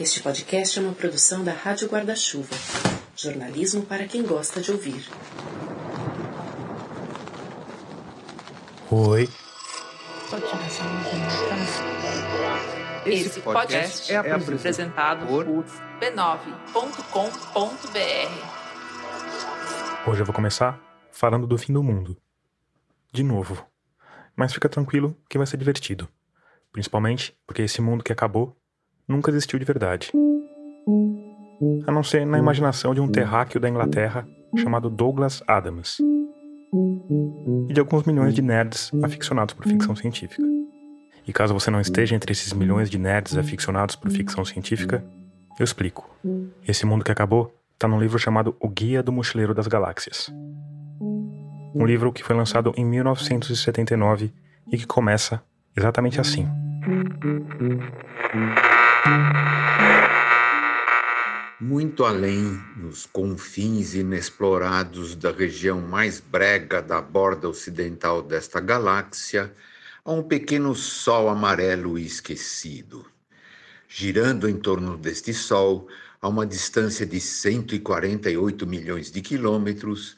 Este podcast é uma produção da Rádio Guarda-Chuva. Jornalismo para quem gosta de ouvir. Oi. Esse podcast é apresentado por b9.com.br. Hoje eu vou começar falando do fim do mundo. De novo. Mas fica tranquilo que vai ser divertido. Principalmente porque esse mundo que acabou nunca existiu de verdade. A não ser na imaginação de um terráqueo da Inglaterra chamado Douglas Adams. E de alguns milhões de nerds aficionados por ficção científica. E caso você não esteja entre esses milhões de nerds aficionados por ficção científica, eu explico. Esse mundo que acabou está num livro chamado O Guia do Mochileiro das Galáxias. Um livro que foi lançado em 1979 e que começa exatamente assim. Muito além, nos confins inexplorados da região mais brega da borda ocidental desta galáxia, há um pequeno sol amarelo e esquecido. Girando em torno deste sol, a uma distância de 148 milhões de quilômetros,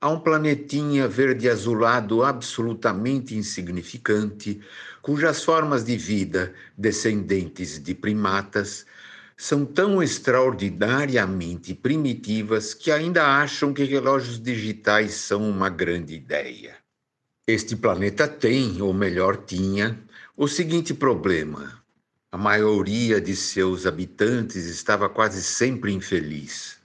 há um planetinha verde-azulado absolutamente insignificante, cujas formas de vida, descendentes de primatas, são tão extraordinariamente primitivas que ainda acham que relógios digitais são uma grande ideia. Este planeta tem, ou melhor, tinha, o seguinte problema: a maioria de seus habitantes estava quase sempre infeliz.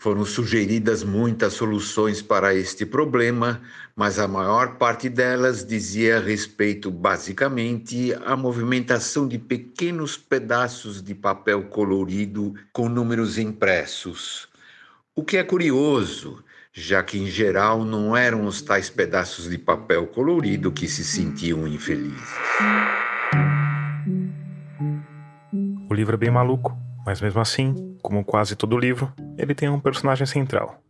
Foram sugeridas muitas soluções para este problema, mas a maior parte delas dizia respeito basicamente à movimentação de pequenos pedaços de papel colorido com números impressos. O que é curioso, já que em geral não eram os tais pedaços de papel colorido que se sentiam infelizes. O livro é bem maluco, mas mesmo assim, como quase todo livro, ele tem um personagem central.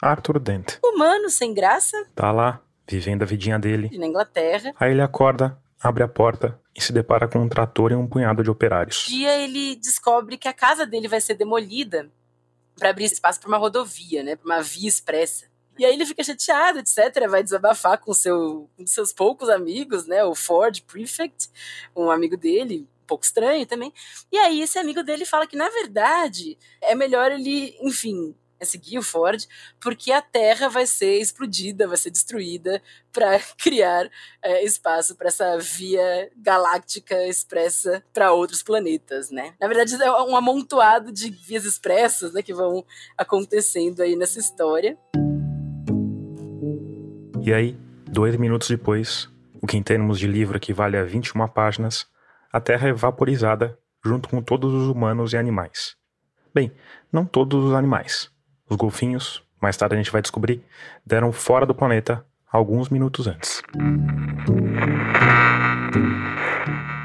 Arthur Dent. Humano sem graça. Tá lá, vivendo a vidinha dele. Na Inglaterra. Aí ele acorda, abre a porta e se depara com um trator e um punhado de operários. Um dia ele descobre que a casa dele vai ser demolida para abrir espaço para uma rodovia, né, para uma via expressa. E aí ele fica chateado, etc. Vai desabafar com seu, um seus poucos amigos, né? O Ford Prefect, um amigo dele, um pouco estranho também. E aí esse amigo dele fala que, na verdade, é melhor ele, enfim, é seguir o Ford, porque a Terra vai ser explodida, vai ser destruída para criar é, espaço para essa via galáctica expressa para outros planetas, né? Na verdade, é um amontoado de vias expressas né, que vão acontecendo aí nessa história. E aí, dois minutos depois, o que em termos de livro equivale a 21 páginas, a Terra é vaporizada junto com todos os humanos e animais. Bem, não todos os animais. Os golfinhos, mais tarde a gente vai descobrir, deram fora do planeta alguns minutos antes.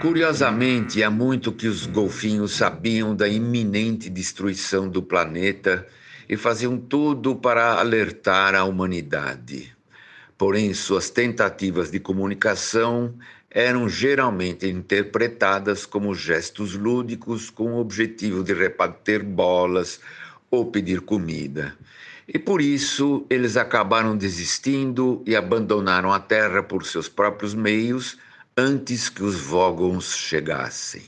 Curiosamente, há muito que os golfinhos sabiam da iminente destruição do planeta e faziam tudo para alertar a humanidade porém suas tentativas de comunicação eram geralmente interpretadas como gestos lúdicos com o objetivo de rebater bolas ou pedir comida. E por isso eles acabaram desistindo e abandonaram a Terra por seus próprios meios antes que os Vogons chegassem.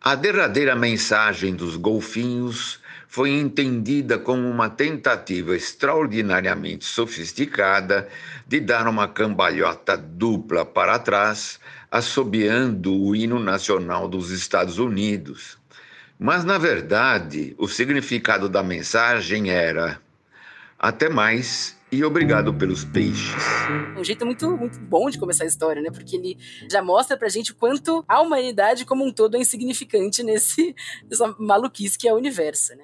A derradeira mensagem dos golfinhos foi entendida como uma tentativa extraordinariamente sofisticada de dar uma cambalhota dupla para trás, assobiando o hino nacional dos Estados Unidos. Mas, na verdade, o significado da mensagem era: até mais e obrigado pelos peixes. Um jeito muito, muito bom de começar a história, né? Porque ele já mostra pra gente o quanto a humanidade como um todo é insignificante nesse nessa maluquice que é o universo, né?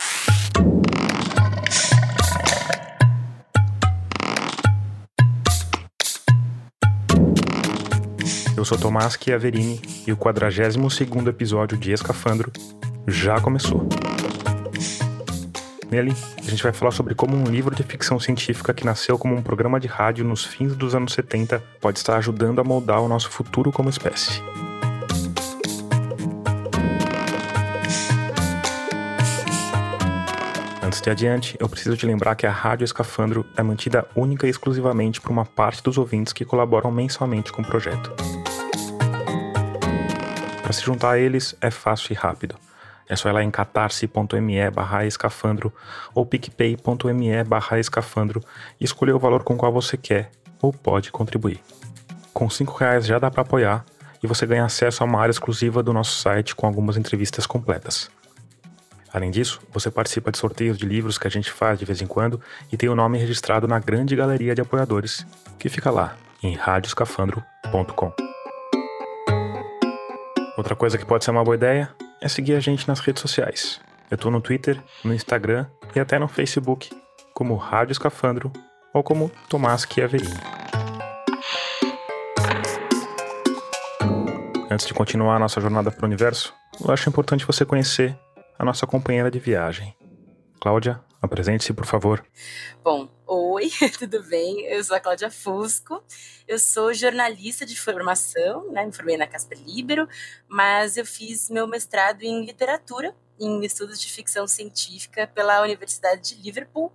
Eu sou Tomás Chiaverini e o 42º episódio de Escafandro já começou. Nele, a gente vai falar sobre como um livro de ficção científica que nasceu como um programa de rádio nos fins dos anos 70 pode estar ajudando a moldar o nosso futuro como espécie. Antes de adiante, eu preciso te lembrar que a Rádio Escafandro é mantida única e exclusivamente por uma parte dos ouvintes que colaboram mensalmente com o projeto. Para se juntar a eles é fácil e rápido. É só ir lá em catarse.me barra escafandro ou picpay.me barra escafandro e escolher o valor com o qual você quer ou pode contribuir. Com R$ reais já dá para apoiar e você ganha acesso a uma área exclusiva do nosso site com algumas entrevistas completas. Além disso, você participa de sorteios de livros que a gente faz de vez em quando e tem o nome registrado na grande galeria de apoiadores, que fica lá em radioscafandro.com. Outra coisa que pode ser uma boa ideia é seguir a gente nas redes sociais. Eu estou no Twitter, no Instagram e até no Facebook, como Rádio Escafandro ou como Tomás Chiaverini. Antes de continuar a nossa jornada para o universo, eu acho importante você conhecer a nossa companheira de viagem. Cláudia, apresente-se, por favor. Bom, oi, tudo bem? Eu sou a Cláudia Fusco, eu sou jornalista de formação, né? me formei na Casper Libero, mas eu fiz meu mestrado em literatura, em estudos de ficção científica pela Universidade de Liverpool,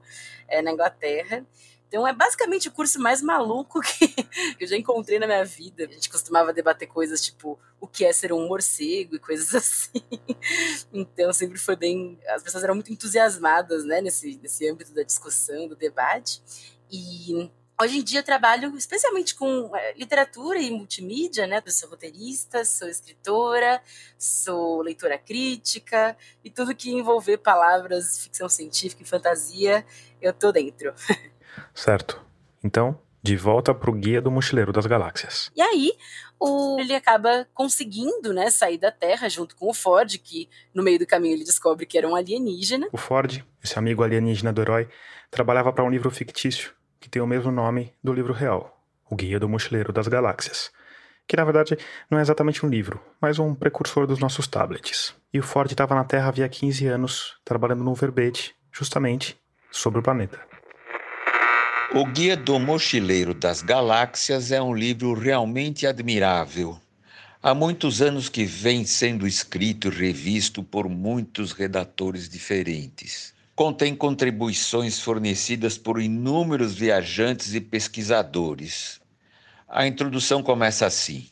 é, na Inglaterra. Então é basicamente o curso mais maluco que eu já encontrei na minha vida. A gente costumava debater coisas tipo o que é ser um morcego e coisas assim. Então sempre foi bem. As pessoas eram muito entusiasmadas né, nesse, nesse âmbito da discussão, do debate. E Hoje em dia eu trabalho especialmente com é, literatura e multimídia, né? Eu sou roteirista, sou escritora, sou leitora crítica e tudo que envolver palavras, ficção científica e fantasia, eu tô dentro. Certo. Então, de volta pro Guia do Mochileiro das Galáxias. E aí, o, ele acaba conseguindo né, sair da Terra junto com o Ford, que no meio do caminho ele descobre que era um alienígena. O Ford, esse amigo alienígena do herói, trabalhava para um livro fictício que tem o mesmo nome do livro real, O Guia do Mochileiro das Galáxias. Que na verdade não é exatamente um livro, mas um precursor dos nossos tablets. E o Ford estava na Terra havia 15 anos, trabalhando num verbete, justamente sobre o planeta. O Guia do Mochileiro das Galáxias é um livro realmente admirável. Há muitos anos que vem sendo escrito e revisto por muitos redatores diferentes. Contém contribuições fornecidas por inúmeros viajantes e pesquisadores. A introdução começa assim: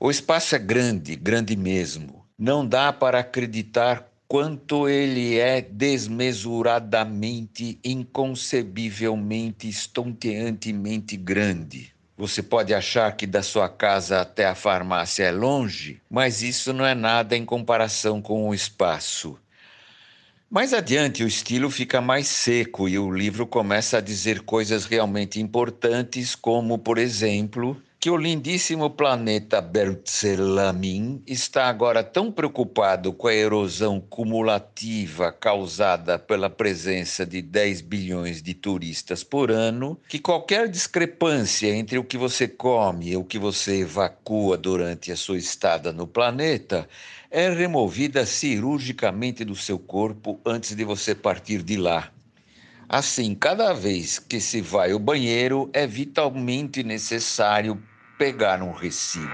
O espaço é grande, grande mesmo. Não dá para acreditar quanto ele é desmesuradamente, inconcebivelmente, estonteantemente grande. Você pode achar que da sua casa até a farmácia é longe, mas isso não é nada em comparação com o espaço. Mais adiante, o estilo fica mais seco e o livro começa a dizer coisas realmente importantes, como, por exemplo, que o lindíssimo planeta Bertzelamin está agora tão preocupado com a erosão cumulativa causada pela presença de 10 bilhões de turistas por ano, que qualquer discrepância entre o que você come e o que você evacua durante a sua estada no planeta é removida cirurgicamente do seu corpo antes de você partir de lá. Assim, cada vez que se vai ao banheiro, é vitalmente necessário pegar um recibo.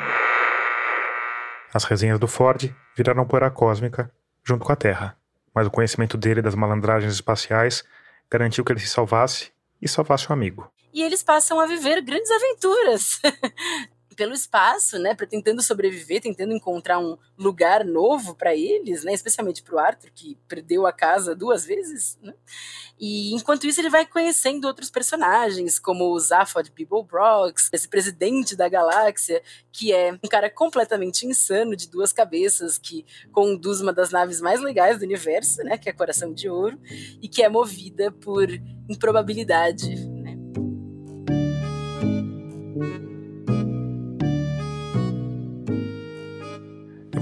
As resenhas do Ford viraram poeira cósmica junto com a Terra, mas o conhecimento dele das malandragens espaciais garantiu que ele se salvasse e salvasse o um amigo. E eles passam a viver grandes aventuras. pelo espaço, né, para tentando sobreviver, tentando encontrar um lugar novo para eles, né, especialmente para o Arthur que perdeu a casa duas vezes, né? E enquanto isso ele vai conhecendo outros personagens, como o Zaphod Beeblebrox, esse presidente da galáxia, que é um cara completamente insano de duas cabeças que conduz uma das naves mais legais do universo, né, que é Coração de Ouro, e que é movida por improbabilidade,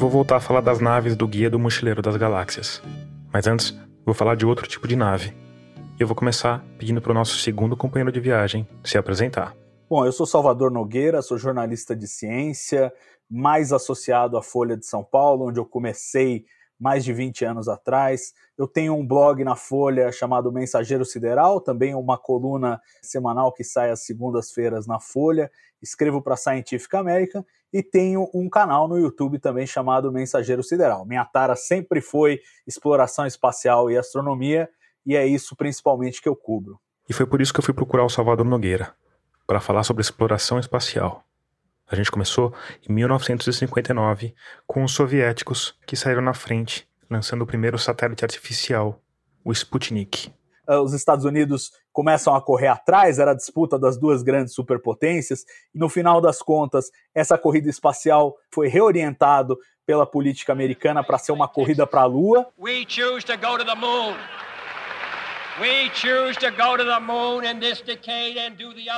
vou voltar a falar das naves do Guia do Mochileiro das Galáxias. Mas antes, vou falar de outro tipo de nave. E eu vou começar pedindo para o nosso segundo companheiro de viagem se apresentar. Bom, eu sou Salvador Nogueira, sou jornalista de ciência, mais associado à Folha de São Paulo, onde eu comecei mais de 20 anos atrás. Eu tenho um blog na Folha chamado Mensageiro Sideral, também uma coluna semanal que sai às segundas-feiras na Folha. Escrevo para Scientific American e tenho um canal no YouTube também chamado Mensageiro Sideral. Minha tara sempre foi exploração espacial e astronomia, e é isso principalmente que eu cubro. E foi por isso que eu fui procurar o Salvador Nogueira, para falar sobre exploração espacial. A gente começou em 1959 com os soviéticos que saíram na frente, lançando o primeiro satélite artificial, o Sputnik. Ah, os Estados Unidos começam a correr atrás, era a disputa das duas grandes superpotências, e no final das contas, essa corrida espacial foi reorientado pela política americana para ser uma corrida para a Lua. We choose to go to the moon.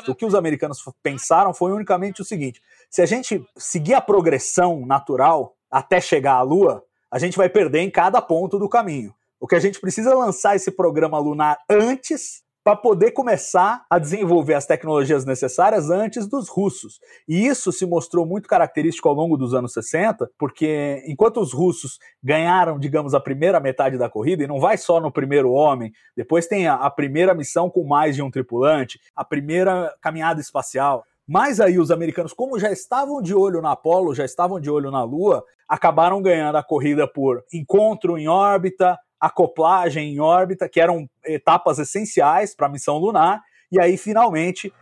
O que os americanos pensaram foi unicamente o seguinte: se a gente seguir a progressão natural até chegar à Lua, a gente vai perder em cada ponto do caminho. O que a gente precisa lançar esse programa lunar antes para poder começar a desenvolver as tecnologias necessárias antes dos russos. E isso se mostrou muito característico ao longo dos anos 60, porque enquanto os russos ganharam, digamos, a primeira metade da corrida, e não vai só no primeiro homem, depois tem a, a primeira missão com mais de um tripulante, a primeira caminhada espacial. Mas aí os americanos, como já estavam de olho na Apollo, já estavam de olho na Lua, acabaram ganhando a corrida por encontro em órbita, acoplagem em órbita, que eram etapas essenciais para a missão lunar, e aí finalmente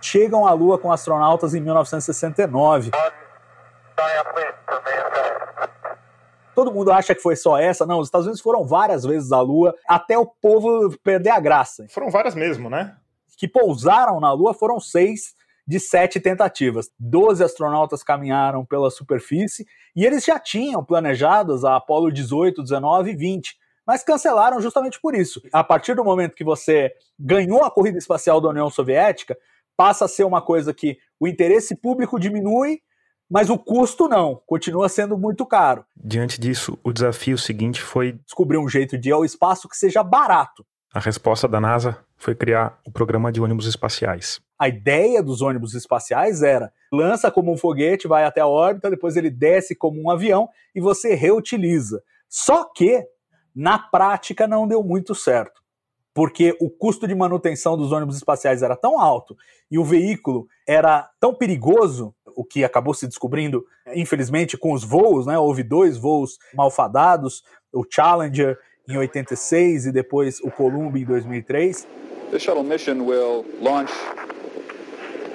chegam à Lua com astronautas em 1969. Todo mundo acha que foi só essa. Não, os Estados Unidos foram várias vezes à Lua, até o povo perder a graça. Foram várias mesmo, né? Que pousaram na Lua foram seis de sete tentativas. Doze astronautas caminharam pela superfície e eles já tinham planejadas a Apollo 18, 19 e 20, mas cancelaram justamente por isso. A partir do momento que você ganhou a corrida espacial da União Soviética, passa a ser uma coisa que o interesse público diminui, mas o custo não, continua sendo muito caro. Diante disso, o desafio seguinte foi descobrir um jeito de ir ao espaço que seja barato. A resposta da NASA foi criar o programa de ônibus espaciais. A ideia dos ônibus espaciais era lança como um foguete, vai até a órbita, depois ele desce como um avião e você reutiliza. Só que na prática não deu muito certo, porque o custo de manutenção dos ônibus espaciais era tão alto e o veículo era tão perigoso, o que acabou se descobrindo, infelizmente, com os voos, né? Houve dois voos malfadados, o Challenger em 86 e depois o Columbia em 2003. The shuttle mission will launch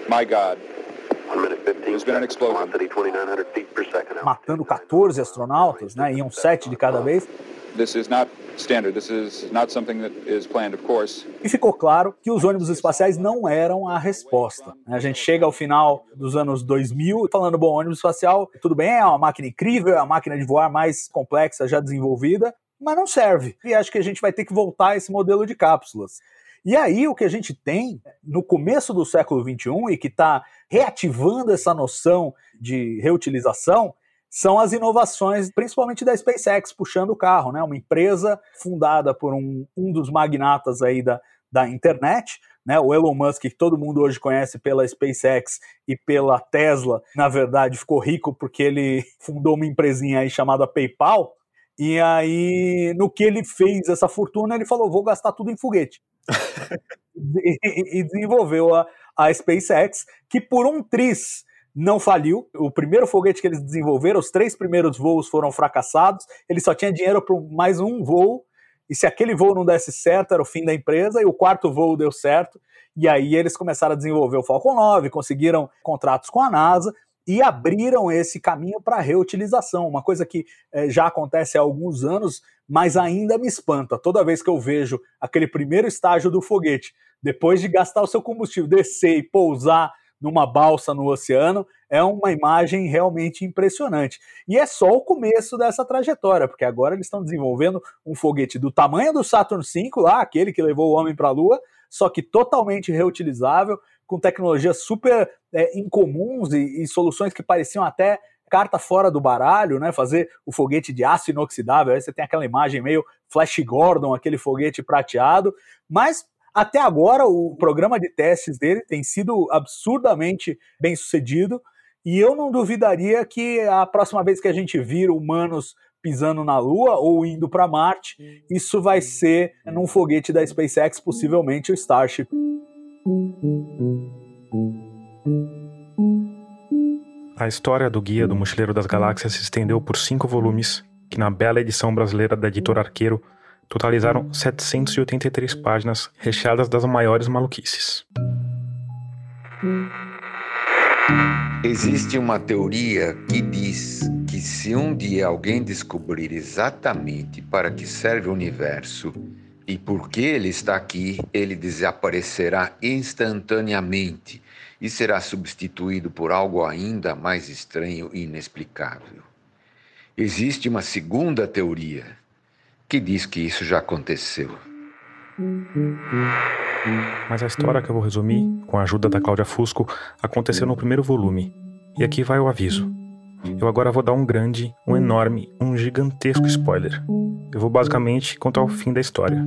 My God. Matando 14 astronautas, né? Iam sete de cada vez. This is not standard. This is not something that is planned, of course. E ficou claro que os ônibus espaciais não eram a resposta. Né? A gente chega ao final dos anos 2000 falando, bom, ônibus espacial, tudo bem, é uma máquina incrível, é a máquina de voar mais complexa já desenvolvida, mas não serve. E acho que a gente vai ter que voltar a esse modelo de cápsulas. E aí o que a gente tem no começo do século XXI e que está reativando essa noção de reutilização são as inovações, principalmente da SpaceX, puxando o carro, né? Uma empresa fundada por um, um dos magnatas aí da, da internet, né? O Elon Musk, que todo mundo hoje conhece pela SpaceX e pela Tesla, na verdade ficou rico porque ele fundou uma empresinha aí chamada PayPal. E aí, no que ele fez essa fortuna, ele falou: vou gastar tudo em foguete e, e, desenvolveu a, a SpaceX, que por um tris não faliu. O primeiro foguete que eles desenvolveram, os três primeiros voos foram fracassados. Ele só tinha dinheiro para mais um voo. E se aquele voo não desse certo, era o fim da empresa. E o quarto voo deu certo. E aí eles começaram a desenvolver o Falcon 9, conseguiram contratos com a NASA e abriram esse caminho para reutilização, uma coisa que é, já acontece há alguns anos, mas ainda me espanta. Toda vez que eu vejo aquele primeiro estágio do foguete, depois de gastar o seu combustível, descer e pousar numa balsa no oceano, é uma imagem realmente impressionante. E é só o começo dessa trajetória, porque agora eles estão desenvolvendo um foguete do tamanho do Saturn V, lá, aquele que levou o homem para a Lua, só que totalmente reutilizável, com tecnologias super é, incomuns e, e soluções que pareciam até carta fora do baralho, né? Fazer o foguete de aço inoxidável. Aí você tem aquela imagem meio Flash Gordon, aquele foguete prateado. Mas até agora o programa de testes dele tem sido absurdamente bem sucedido. E eu não duvidaria que a próxima vez que a gente vir humanos pisando na Lua ou indo para Marte, isso vai ser num foguete da SpaceX, possivelmente o Starship. A história do Guia do Mochileiro das Galáxias se estendeu por cinco volumes que na bela edição brasileira da editora Arqueiro totalizaram 783 páginas recheadas das maiores maluquices. Existe uma teoria que diz que se um dia alguém descobrir exatamente para que serve o universo e por que ele está aqui, ele desaparecerá instantaneamente e será substituído por algo ainda mais estranho e inexplicável. Existe uma segunda teoria que diz que isso já aconteceu. Mas a história que eu vou resumir, com a ajuda da Cláudia Fusco, aconteceu no primeiro volume. E aqui vai o aviso. Eu agora vou dar um grande, um enorme, um gigantesco spoiler. Eu vou basicamente contar o fim da história.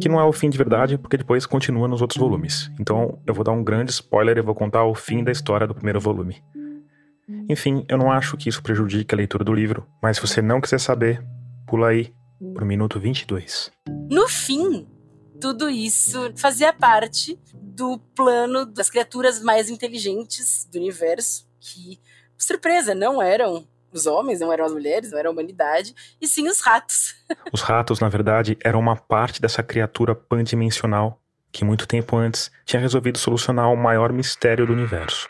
Que não é o fim de verdade, porque depois continua nos outros volumes. Então eu vou dar um grande spoiler e vou contar o fim da história do primeiro volume. Enfim, eu não acho que isso prejudique a leitura do livro, mas se você não quiser saber, pula aí pro minuto 22. No fim, tudo isso fazia parte do plano das criaturas mais inteligentes do universo, que, surpresa, não eram os homens, não eram as mulheres, não era a humanidade, e sim os ratos. Os ratos, na verdade, eram uma parte dessa criatura pandimensional que muito tempo antes tinha resolvido solucionar o maior mistério do universo.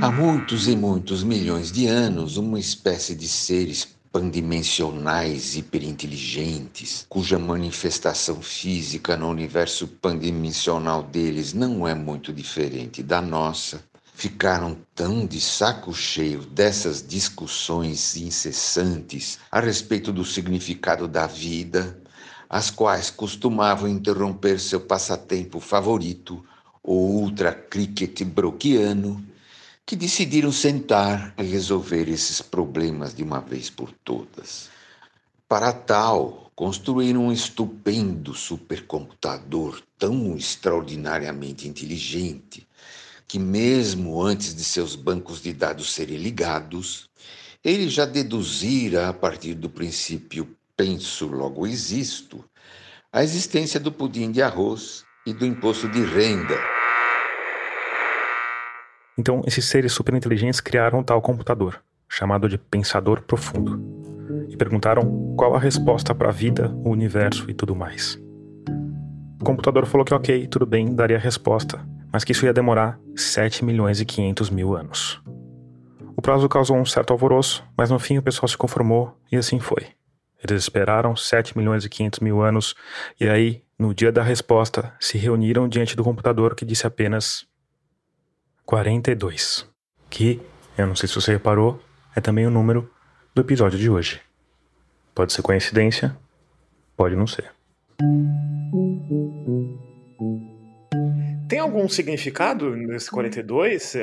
Há muitos e muitos milhões de anos, uma espécie de seres pandimensionais hiperinteligentes, cuja manifestação física no universo pandimensional deles não é muito diferente da nossa, ficaram tão de saco cheio dessas discussões incessantes a respeito do significado da vida, as quais costumavam interromper seu passatempo favorito, o ultra cricket broquiano, que decidiram sentar e resolver esses problemas de uma vez por todas. Para tal, construíram um estupendo supercomputador tão extraordinariamente inteligente que, mesmo antes de seus bancos de dados serem ligados, ele já deduzira, a partir do princípio penso, logo existo, a existência do pudim de arroz e do imposto de renda então, esses seres superinteligentes criaram um tal computador, chamado de Pensador Profundo, e perguntaram qual a resposta para a vida, o universo e tudo mais. O computador falou que ok, tudo bem, daria a resposta, mas que isso ia demorar 7 milhões e 500 mil anos. O prazo causou um certo alvoroço, mas no fim o pessoal se conformou e assim foi. Eles esperaram 7 milhões e 500 mil anos e aí, no dia da resposta, se reuniram diante do computador que disse apenas 42, que, eu não sei se você reparou, é também o número do episódio de hoje. Pode ser coincidência, pode não ser. Tem algum significado nesse 42?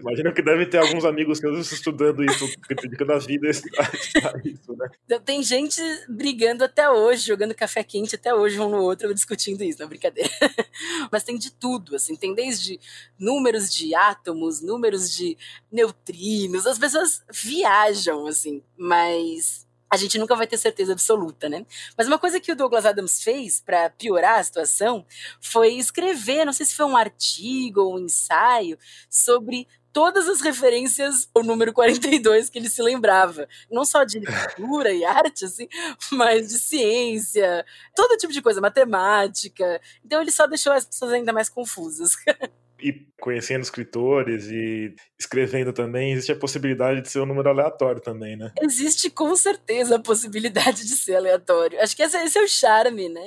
Imagina que deve ter alguns amigos que estudando isso, dedicando a vida a isso, né? Tem gente brigando até hoje, jogando café quente até hoje um no outro, discutindo isso, não brincadeira. Mas tem de tudo, assim, tem desde números de átomos, números de neutrinos, as pessoas viajam, assim, mas a gente nunca vai ter certeza absoluta, né? Mas uma coisa que o Douglas Adams fez para piorar a situação foi escrever, não sei se foi um artigo ou um ensaio, sobre todas as referências ao número 42 que ele se lembrava. Não só de literatura e arte, assim, mas de ciência, todo tipo de coisa, matemática. Então ele só deixou as pessoas ainda mais confusas. e conhecendo escritores e escrevendo também, existe a possibilidade de ser um número aleatório também, né? Existe com certeza a possibilidade de ser aleatório. Acho que esse, esse é o charme, né?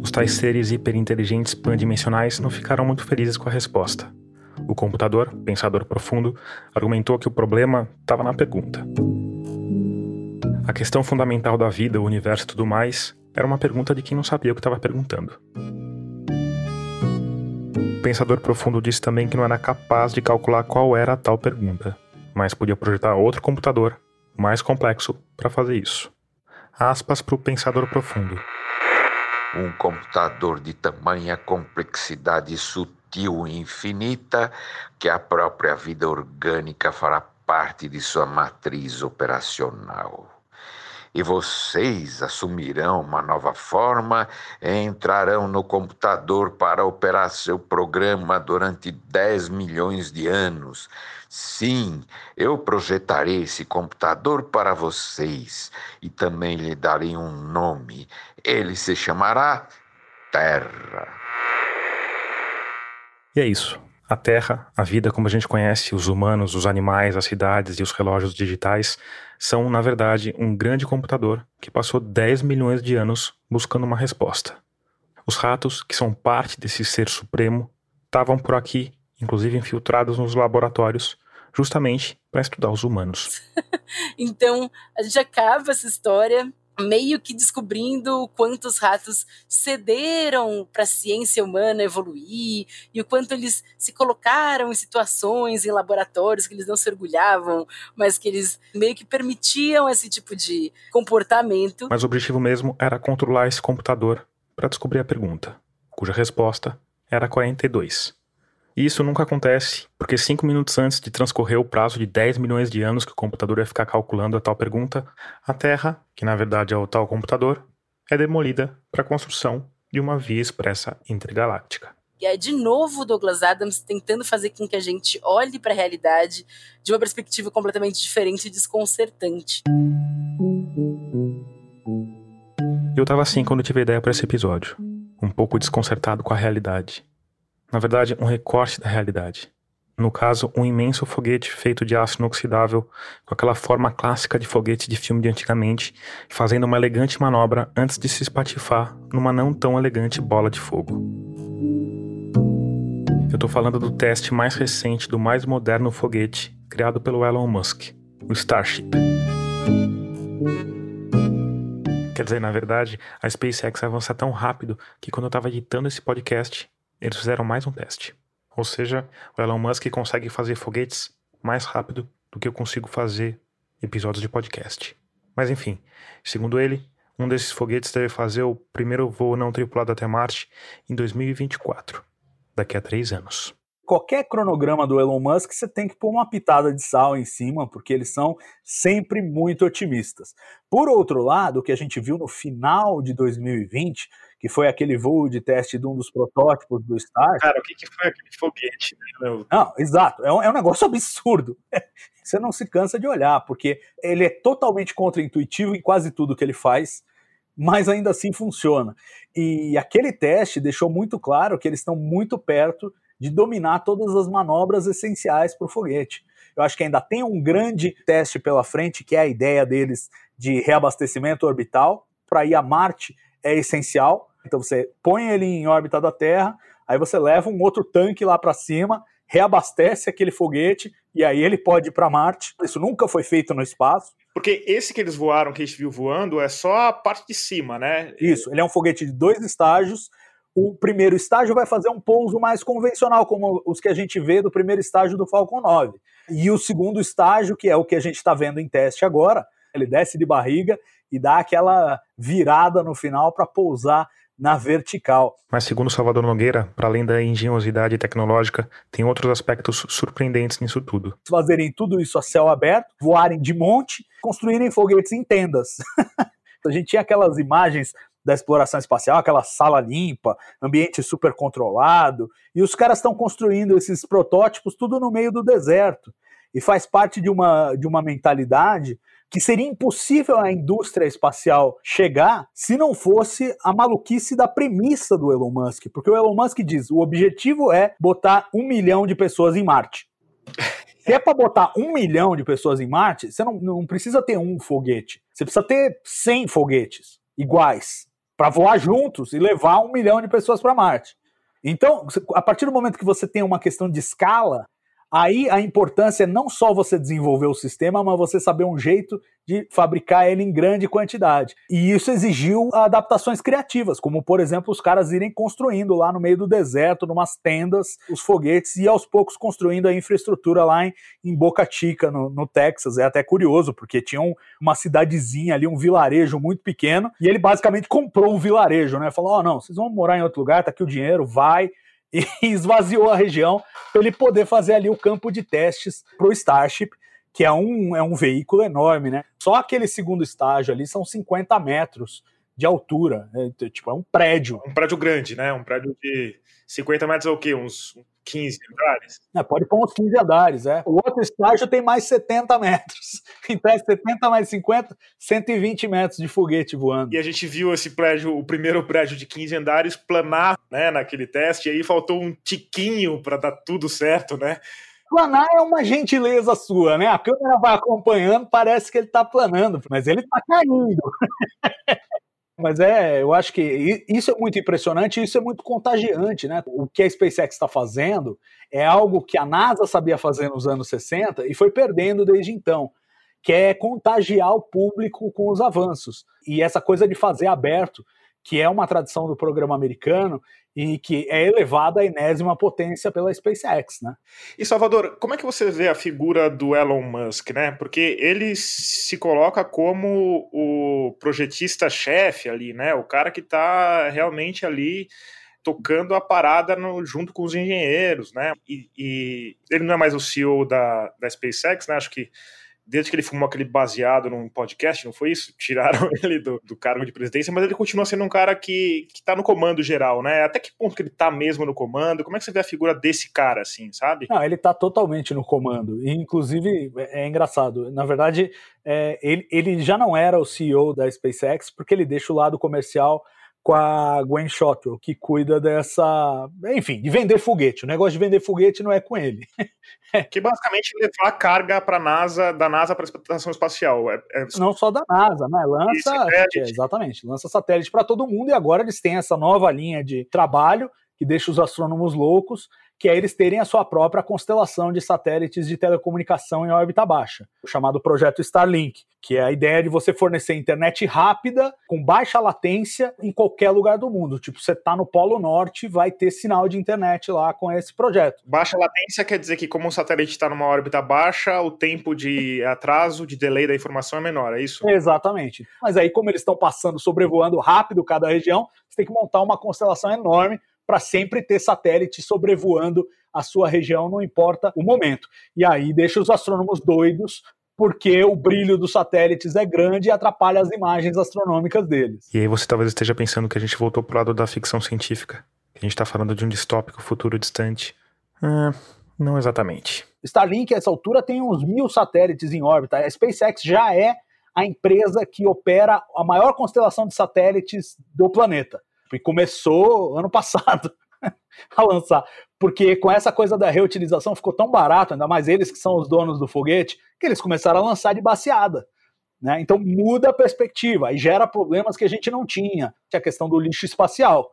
Os tais seres hiperinteligentes pandimensionais não ficaram muito felizes com a resposta. O computador, pensador profundo, argumentou que o problema estava na pergunta. A questão fundamental da vida, o universo e tudo mais era uma pergunta de quem não sabia o que estava perguntando. O pensador profundo disse também que não era capaz de calcular qual era a tal pergunta, mas podia projetar outro computador, mais complexo, para fazer isso. Aspas para o pensador profundo. Um computador de tamanha complexidade sutil e infinita que a própria vida orgânica fará parte de sua matriz operacional e vocês assumirão uma nova forma entrarão no computador para operar seu programa durante 10 milhões de anos. Sim, eu projetarei esse computador para vocês e também lhe darei um nome. Ele se chamará Terra. E é isso. A Terra, a vida como a gente conhece, os humanos, os animais, as cidades e os relógios digitais são, na verdade, um grande computador que passou 10 milhões de anos buscando uma resposta. Os ratos, que são parte desse ser supremo, estavam por aqui, inclusive infiltrados nos laboratórios, justamente para estudar os humanos. então, a gente acaba essa história meio que descobrindo o quanto os ratos cederam para a ciência humana evoluir e o quanto eles se colocaram em situações, em laboratórios que eles não se orgulhavam, mas que eles meio que permitiam esse tipo de comportamento. Mas o objetivo mesmo era controlar esse computador para descobrir a pergunta, cuja resposta era 42. E isso nunca acontece, porque cinco minutos antes de transcorrer o prazo de 10 milhões de anos que o computador ia ficar calculando a tal pergunta, a Terra, que na verdade é o tal computador, é demolida para a construção de uma via expressa intergaláctica. E é de novo Douglas Adams tentando fazer com que a gente olhe para a realidade de uma perspectiva completamente diferente e desconcertante. Eu estava assim quando tive a ideia para esse episódio, um pouco desconcertado com a realidade na verdade, um recorte da realidade. No caso, um imenso foguete feito de aço inoxidável, com aquela forma clássica de foguete de filme de antigamente, fazendo uma elegante manobra antes de se espatifar numa não tão elegante bola de fogo. Eu estou falando do teste mais recente do mais moderno foguete criado pelo Elon Musk, o Starship. Quer dizer, na verdade, a SpaceX avança tão rápido que quando eu estava editando esse podcast, eles fizeram mais um teste. Ou seja, o Elon Musk consegue fazer foguetes mais rápido do que eu consigo fazer episódios de podcast. Mas enfim, segundo ele, um desses foguetes deve fazer o primeiro voo não tripulado até Marte em 2024, daqui a três anos qualquer cronograma do Elon Musk, você tem que pôr uma pitada de sal em cima, porque eles são sempre muito otimistas. Por outro lado, o que a gente viu no final de 2020, que foi aquele voo de teste de um dos protótipos do Star. Cara, o que, que foi aquele foguete? Né? Não, exato, é um, é um negócio absurdo. você não se cansa de olhar, porque ele é totalmente contra-intuitivo em quase tudo que ele faz mas ainda assim funciona. E aquele teste deixou muito claro que eles estão muito perto de dominar todas as manobras essenciais para o foguete. Eu acho que ainda tem um grande teste pela frente, que é a ideia deles de reabastecimento orbital. Para ir a Marte é essencial. Então você põe ele em órbita da Terra, aí você leva um outro tanque lá para cima, reabastece aquele foguete e aí ele pode ir para Marte. Isso nunca foi feito no espaço. Porque esse que eles voaram, que a gente viu voando, é só a parte de cima, né? Isso, ele é um foguete de dois estágios o primeiro estágio vai fazer um pouso mais convencional, como os que a gente vê do primeiro estágio do Falcon 9. E o segundo estágio, que é o que a gente está vendo em teste agora, ele desce de barriga e dá aquela virada no final para pousar na vertical. Mas segundo Salvador Nogueira, para além da engenhosidade tecnológica, tem outros aspectos surpreendentes nisso tudo. Fazerem tudo isso a céu aberto, voarem de monte, construírem foguetes em tendas. a gente tinha aquelas imagens da exploração espacial, aquela sala limpa, ambiente super controlado, e os caras estão construindo esses protótipos tudo no meio do deserto. E faz parte de uma, de uma mentalidade que seria impossível a indústria espacial chegar se não fosse a maluquice da premissa do Elon Musk. Porque o Elon Musk diz: o objetivo é botar um milhão de pessoas em Marte. Se é para botar um milhão de pessoas em Marte, você não, não precisa ter um foguete. Você precisa ter 100 foguetes iguais para voar juntos e levar um milhão de pessoas para Marte. Então, a partir do momento que você tem uma questão de escala, Aí a importância é não só você desenvolver o sistema, mas você saber um jeito de fabricar ele em grande quantidade. E isso exigiu adaptações criativas, como por exemplo os caras irem construindo lá no meio do deserto, numas tendas, os foguetes e aos poucos construindo a infraestrutura lá em, em Boca Chica, no, no, Texas. É até curioso, porque tinha um, uma cidadezinha ali, um vilarejo muito pequeno, e ele basicamente comprou um vilarejo, né? Falou: Ó, oh, não, vocês vão morar em outro lugar, tá aqui o dinheiro, vai e esvaziou a região para ele poder fazer ali o campo de testes para o Starship, que é um, é um veículo enorme, né? Só aquele segundo estágio ali são 50 metros de altura. É, tipo, é um prédio. Um prédio grande, né? Um prédio de 50 metros é o quê? Uns 15 andares? É, pode pôr uns 15 andares, é. O outro estágio tem mais 70 metros. Então é 70 mais 50, 120 metros de foguete voando. E a gente viu esse prédio, o primeiro prédio de 15 andares, planar né, naquele teste, e aí faltou um tiquinho para dar tudo certo, né? Planar é uma gentileza sua, né? A câmera vai acompanhando, parece que ele está planando, mas ele está caindo. Mas é, eu acho que isso é muito impressionante, isso é muito contagiante, né? O que a SpaceX está fazendo é algo que a NASA sabia fazer nos anos 60 e foi perdendo desde então, que é contagiar o público com os avanços. E essa coisa de fazer aberto, que é uma tradição do programa americano e que é elevada à enésima potência pela SpaceX, né? E Salvador, como é que você vê a figura do Elon Musk, né? Porque ele se coloca como o projetista-chefe ali, né? O cara que está realmente ali tocando a parada no, junto com os engenheiros, né? E, e, ele não é mais o CEO da, da SpaceX, né? Acho que desde que ele fumou aquele baseado num podcast, não foi isso? Tiraram ele do, do cargo de presidência, mas ele continua sendo um cara que, que tá no comando geral, né? Até que ponto que ele tá mesmo no comando? Como é que você vê a figura desse cara, assim, sabe? Não, ele tá totalmente no comando. E, inclusive, é, é engraçado. Na verdade, é, ele, ele já não era o CEO da SpaceX, porque ele deixa o lado comercial com a Gwen Shotwell, que cuida dessa. Enfim, de vender foguete. O negócio de vender foguete não é com ele. que basicamente levar carga para NASA, da NASA para a estação espacial. É, é... Não só da NASA, né? Lança. É, exatamente, lança satélite para todo mundo e agora eles têm essa nova linha de trabalho que deixa os astrônomos loucos que é eles terem a sua própria constelação de satélites de telecomunicação em órbita baixa, o chamado projeto Starlink, que é a ideia de você fornecer internet rápida, com baixa latência, em qualquer lugar do mundo. Tipo, você está no Polo Norte, vai ter sinal de internet lá com esse projeto. Baixa latência quer dizer que, como o satélite está numa órbita baixa, o tempo de atraso, de delay da informação é menor, é isso? Exatamente. Mas aí, como eles estão passando, sobrevoando rápido cada região, você tem que montar uma constelação enorme para sempre ter satélite sobrevoando a sua região, não importa o momento. E aí deixa os astrônomos doidos, porque o brilho dos satélites é grande e atrapalha as imagens astronômicas deles. E aí você talvez esteja pensando que a gente voltou para o lado da ficção científica, que a gente está falando de um distópico futuro distante. Ah, não exatamente. Starlink, a essa altura, tem uns mil satélites em órbita. A SpaceX já é a empresa que opera a maior constelação de satélites do planeta. E começou ano passado a lançar. Porque com essa coisa da reutilização ficou tão barato, ainda mais eles que são os donos do foguete, que eles começaram a lançar de baseada. Né? Então muda a perspectiva e gera problemas que a gente não tinha, é a questão do lixo espacial.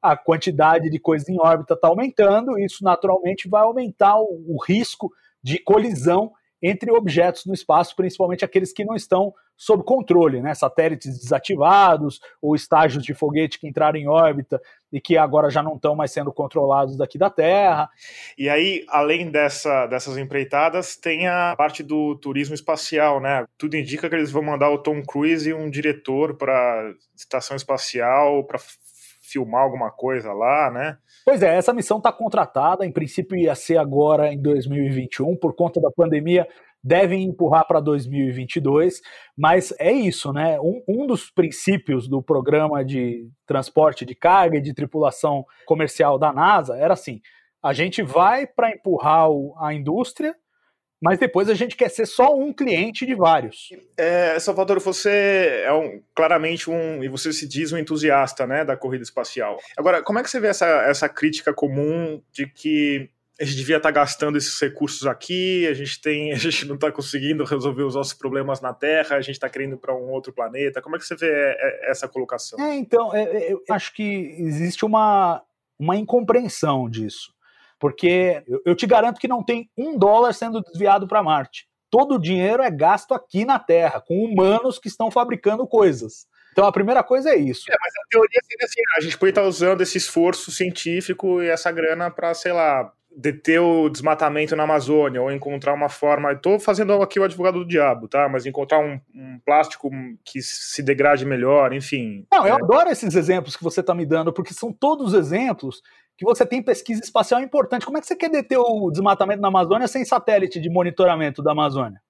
A quantidade de coisas em órbita está aumentando, e isso naturalmente vai aumentar o, o risco de colisão entre objetos no espaço, principalmente aqueles que não estão sob controle, né? Satélites desativados ou estágios de foguete que entraram em órbita e que agora já não estão mais sendo controlados daqui da Terra. E aí, além dessa, dessas empreitadas, tem a parte do turismo espacial, né? Tudo indica que eles vão mandar o Tom Cruise e um diretor para estação espacial para filmar alguma coisa lá, né? Pois é, essa missão está contratada, em princípio ia ser agora em 2021, por conta da pandemia, devem empurrar para 2022, mas é isso, né? Um, um, dos princípios do programa de transporte de carga e de tripulação comercial da NASA era assim: a gente vai para empurrar o, a indústria mas depois a gente quer ser só um cliente de vários. É, Salvador, você é um, claramente um, e você se diz um entusiasta né, da corrida espacial. Agora, como é que você vê essa, essa crítica comum de que a gente devia estar gastando esses recursos aqui, a gente tem, a gente não está conseguindo resolver os nossos problemas na Terra, a gente está querendo para um outro planeta. Como é que você vê é, essa colocação? É, então, é, é, eu acho que existe uma, uma incompreensão disso. Porque eu te garanto que não tem um dólar sendo desviado para Marte. Todo o dinheiro é gasto aqui na Terra, com humanos que estão fabricando coisas. Então a primeira coisa é isso. É, mas a teoria seria assim: a gente pode estar usando esse esforço científico e essa grana para, sei lá, deter o desmatamento na Amazônia ou encontrar uma forma. Estou fazendo aqui o advogado do diabo, tá? Mas encontrar um, um plástico que se degrade melhor, enfim. Não, eu é... adoro esses exemplos que você está me dando, porque são todos exemplos que você tem pesquisa espacial importante. Como é que você quer deter o desmatamento na Amazônia sem satélite de monitoramento da Amazônia?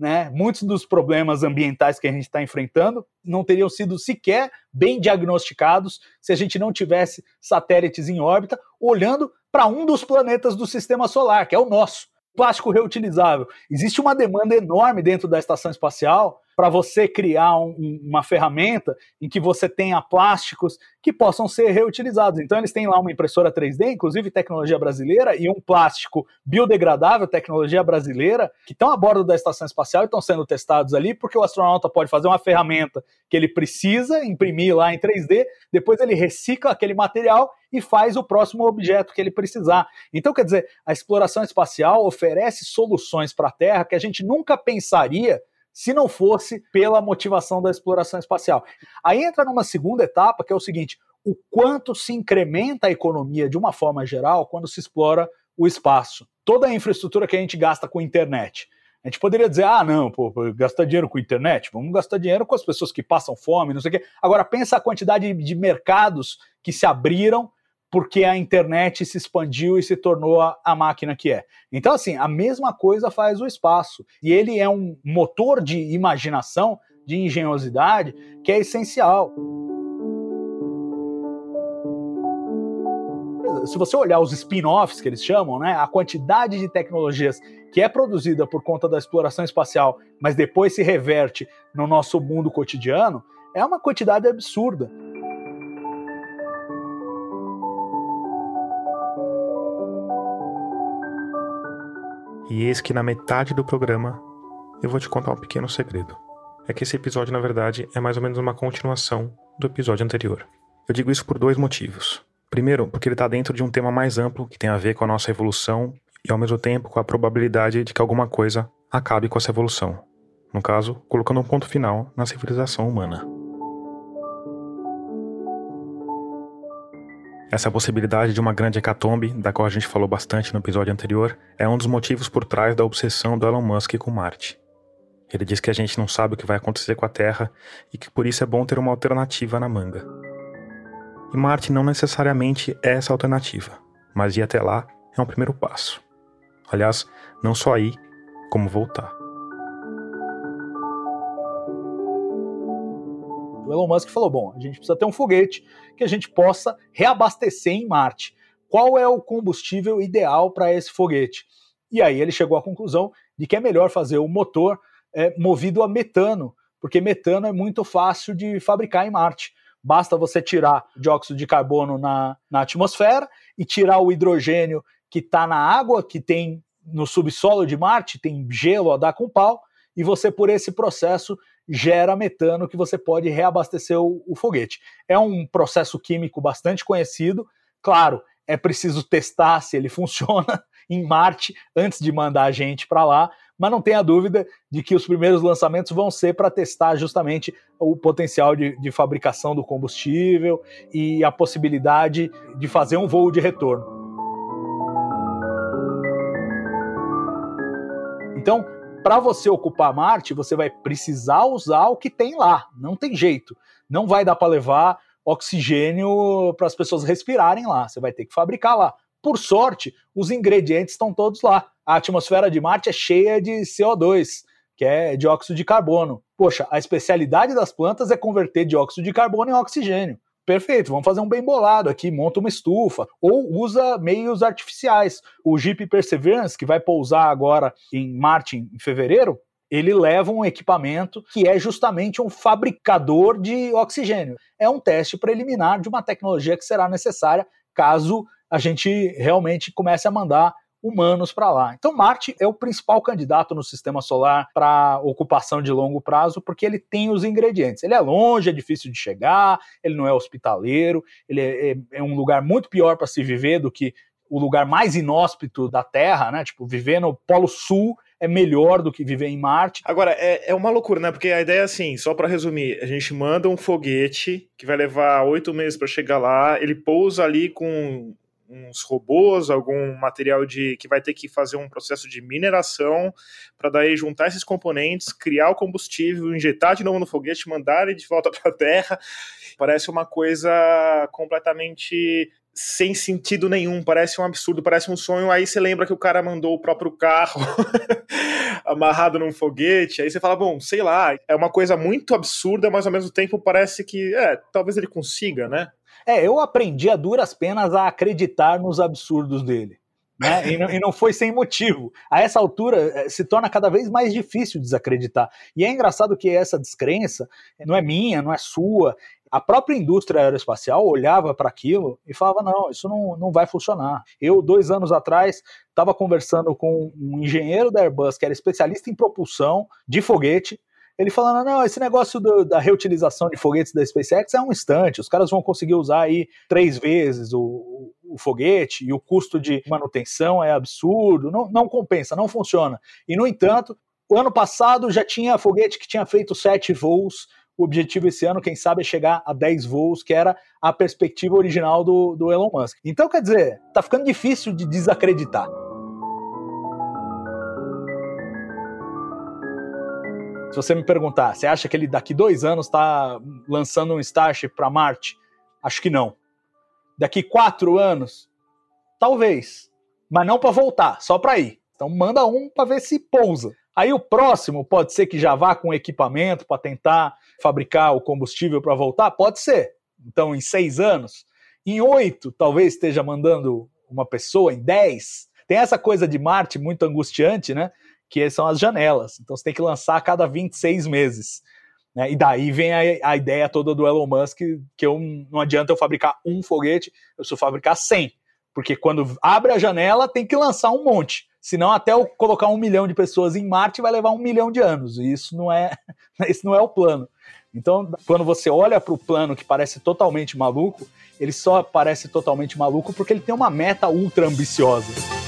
né? Muitos dos problemas ambientais que a gente está enfrentando não teriam sido sequer bem diagnosticados se a gente não tivesse satélites em órbita olhando para um dos planetas do sistema solar, que é o nosso. Plástico reutilizável. Existe uma demanda enorme dentro da estação espacial para você criar um, uma ferramenta em que você tenha plásticos que possam ser reutilizados. Então, eles têm lá uma impressora 3D, inclusive tecnologia brasileira, e um plástico biodegradável, tecnologia brasileira, que estão a bordo da estação espacial e estão sendo testados ali, porque o astronauta pode fazer uma ferramenta que ele precisa, imprimir lá em 3D, depois ele recicla aquele material e faz o próximo objeto que ele precisar. Então, quer dizer, a exploração espacial oferece soluções para a Terra que a gente nunca pensaria se não fosse pela motivação da exploração espacial. Aí entra numa segunda etapa, que é o seguinte: o quanto se incrementa a economia de uma forma geral quando se explora o espaço. Toda a infraestrutura que a gente gasta com internet. A gente poderia dizer, ah, não, pô, gastar dinheiro com internet, vamos gastar dinheiro com as pessoas que passam fome, não sei o quê. Agora, pensa a quantidade de mercados que se abriram porque a internet se expandiu e se tornou a, a, máquina que é. Então, assim, a mesma coisa faz o espaço. E ele é um motor de imaginação, de engenhosidade, que é essencial. Se você olhar os spin-offs que eles chamam, né, a quantidade de tecnologias que é produzida por conta da exploração espacial, mas depois se reverte no nosso mundo cotidiano, é uma quantidade absurda. E eis que na metade do programa eu vou te contar um pequeno segredo. É que esse episódio, na verdade, é mais ou menos uma continuação do episódio anterior. Eu digo isso por dois motivos. Primeiro, porque ele está dentro de um tema mais amplo que tem a ver com a nossa evolução e, ao mesmo tempo, com a probabilidade de que alguma coisa acabe com essa evolução. No caso, colocando um ponto final na civilização humana. Essa possibilidade de uma grande hecatombe, da qual a gente falou bastante no episódio anterior, é um dos motivos por trás da obsessão do Elon Musk com Marte. Ele diz que a gente não sabe o que vai acontecer com a Terra e que por isso é bom ter uma alternativa na manga. E Marte não necessariamente é essa alternativa, mas ir até lá é um primeiro passo. Aliás, não só ir, como voltar. Elon Musk falou: bom, a gente precisa ter um foguete que a gente possa reabastecer em Marte. Qual é o combustível ideal para esse foguete? E aí ele chegou à conclusão de que é melhor fazer o motor é, movido a metano, porque metano é muito fácil de fabricar em Marte. Basta você tirar dióxido de carbono na, na atmosfera e tirar o hidrogênio que está na água, que tem no subsolo de Marte, tem gelo a dar com pau, e você, por esse processo, gera metano que você pode reabastecer o, o foguete. É um processo químico bastante conhecido. Claro, é preciso testar se ele funciona em Marte antes de mandar a gente para lá, mas não tenha dúvida de que os primeiros lançamentos vão ser para testar justamente o potencial de, de, fabricação do combustível e a possibilidade de fazer um voo de retorno. Então, para você ocupar Marte, você vai precisar usar o que tem lá. Não tem jeito. Não vai dar para levar oxigênio para as pessoas respirarem lá. Você vai ter que fabricar lá. Por sorte, os ingredientes estão todos lá. A atmosfera de Marte é cheia de CO2, que é dióxido de carbono. Poxa, a especialidade das plantas é converter dióxido de carbono em oxigênio. Perfeito, vamos fazer um bem bolado aqui, monta uma estufa, ou usa meios artificiais. O Jeep Perseverance, que vai pousar agora em Marte em fevereiro, ele leva um equipamento que é justamente um fabricador de oxigênio. É um teste preliminar de uma tecnologia que será necessária caso a gente realmente comece a mandar humanos para lá. Então, Marte é o principal candidato no sistema solar para ocupação de longo prazo, porque ele tem os ingredientes. Ele é longe, é difícil de chegar, ele não é hospitaleiro, ele é, é, é um lugar muito pior para se viver do que o lugar mais inóspito da Terra, né? Tipo, viver no Polo Sul é melhor do que viver em Marte. Agora, é, é uma loucura, né? Porque a ideia é assim, só para resumir, a gente manda um foguete que vai levar oito meses para chegar lá, ele pousa ali com uns robôs, algum material de que vai ter que fazer um processo de mineração para daí juntar esses componentes, criar o combustível, injetar de novo no foguete, mandar ele de volta para a Terra. Parece uma coisa completamente sem sentido nenhum, parece um absurdo, parece um sonho. Aí você lembra que o cara mandou o próprio carro amarrado num foguete. Aí você fala, bom, sei lá, é uma coisa muito absurda, mas ao mesmo tempo parece que, é, talvez ele consiga, né? É, eu aprendi a duras penas a acreditar nos absurdos dele. Né? E, não, e, não, foi sem motivo. A essa altura eh, se torna cada vez mais difícil desacreditar. E é engraçado que essa descrença não é minha, não é sua. A própria indústria aeroespacial olhava para aquilo e falava: não, isso não, não vai funcionar. Eu, dois anos atrás, estava conversando com um engenheiro da Airbus que era especialista em propulsão de foguete ele falando, não, esse negócio do, da reutilização de foguetes da SpaceX é um instante, os caras vão conseguir usar aí três vezes o, o foguete e o custo de manutenção é absurdo, não, não compensa, não funciona. E, no entanto, o ano passado já tinha foguete que tinha feito sete voos, o objetivo esse ano, quem sabe, é chegar a 10 voos, que era a perspectiva original do, do Elon Musk. Então, quer dizer, tá ficando difícil de desacreditar. Se você me perguntar, você acha que ele daqui dois anos está lançando um Starship para Marte? Acho que não. Daqui quatro anos? Talvez. Mas não para voltar, só para ir. Então manda um para ver se pousa. Aí o próximo pode ser que já vá com equipamento para tentar fabricar o combustível para voltar? Pode ser. Então, em seis anos. Em oito, talvez esteja mandando uma pessoa. Em dez. Tem essa coisa de Marte muito angustiante, né? Que são as janelas. Então você tem que lançar a cada 26 meses. Né? E daí vem a, a, ideia toda do Elon Musk, que eu, não adianta eu fabricar um foguete, eu preciso fabricar 100. Porque quando abre a janela, tem que lançar um monte. Senão, até eu colocar um milhão de pessoas em Marte vai levar um milhão de anos. E isso não é, isso não é o plano. Então, quando você olha para o plano que parece totalmente maluco, ele só parece totalmente maluco porque ele tem uma meta ultra ambiciosa.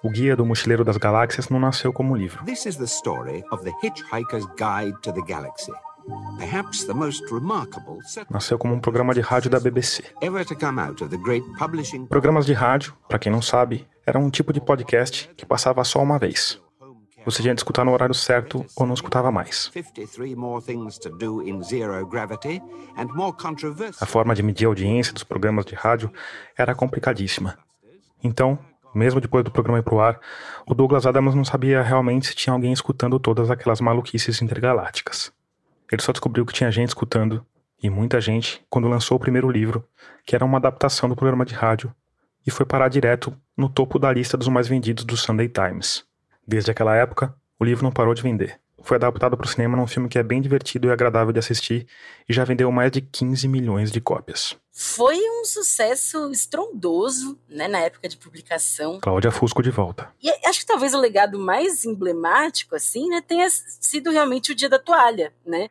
O Guia do Mochileiro das Galáxias não nasceu como livro. This is the story of the Hitchhiker's Guide to the Galaxy. Perhaps the most remarkable Nasceu como um programa de rádio da BBC. Programas de rádio, para quem não sabe, era um tipo de podcast que passava só uma vez. Você tinha de escutar no horário certo ou não escutava mais. A forma de medir a audiência dos programas de rádio era complicadíssima. Então, mesmo depois do programa ir pro ar, o Douglas Adams não sabia realmente se tinha alguém escutando todas aquelas maluquices intergalácticas. Ele só descobriu que tinha gente escutando, e muita gente, quando lançou o primeiro livro, que era uma adaptação do programa de rádio, e foi parar direto no topo da lista dos mais vendidos do Sunday Times. Desde aquela época, o livro não parou de vender. Foi adaptado para o cinema num filme que é bem divertido e agradável de assistir e já vendeu mais de 15 milhões de cópias. Foi um sucesso estrondoso, né, na época de publicação. Cláudia Fusco de volta. E acho que talvez o legado mais emblemático, assim, né, tenha sido realmente o Dia da Toalha, né?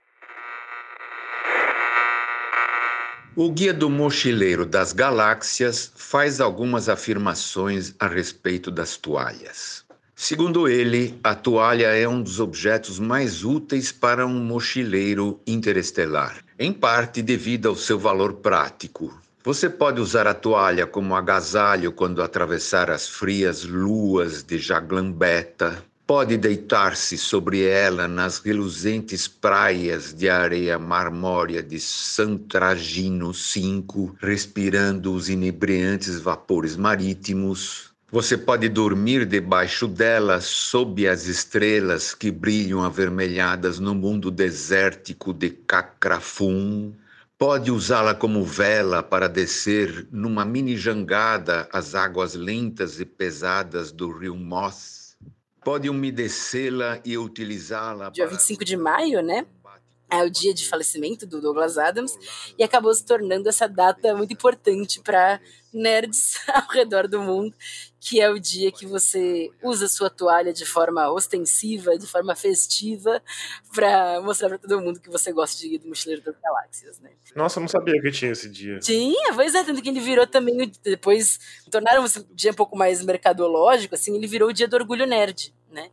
O Guia do Mochileiro das Galáxias faz algumas afirmações a respeito das toalhas. Segundo ele, a toalha é um dos objetos mais úteis para um mochileiro interestelar, em parte devido ao seu valor prático. Você pode usar a toalha como agasalho quando atravessar as frias luas de Jaglambeta. Pode deitar-se sobre ela nas reluzentes praias de areia marmórea de Santragino V, respirando os inebriantes vapores marítimos. Você pode dormir debaixo dela sob as estrelas que brilham avermelhadas no mundo desértico de Cacrafum. Pode usá-la como vela para descer numa mini jangada as águas lentas e pesadas do rio Moss. Pode umedecê-la e utilizá-la. Dia para... 25 de maio, né? é o dia de falecimento do Douglas Adams e acabou se tornando essa data muito importante para nerds ao redor do mundo que é o dia que você usa sua toalha de forma ostensiva, de forma festiva, para mostrar para todo mundo que você gosta de ir do Mochileiro das Galáxias, né? Nossa, eu não sabia que tinha esse dia. Tinha, pois é, tanto que ele virou também, depois tornaram o dia um pouco mais mercadológico, assim, ele virou o dia do orgulho nerd, né?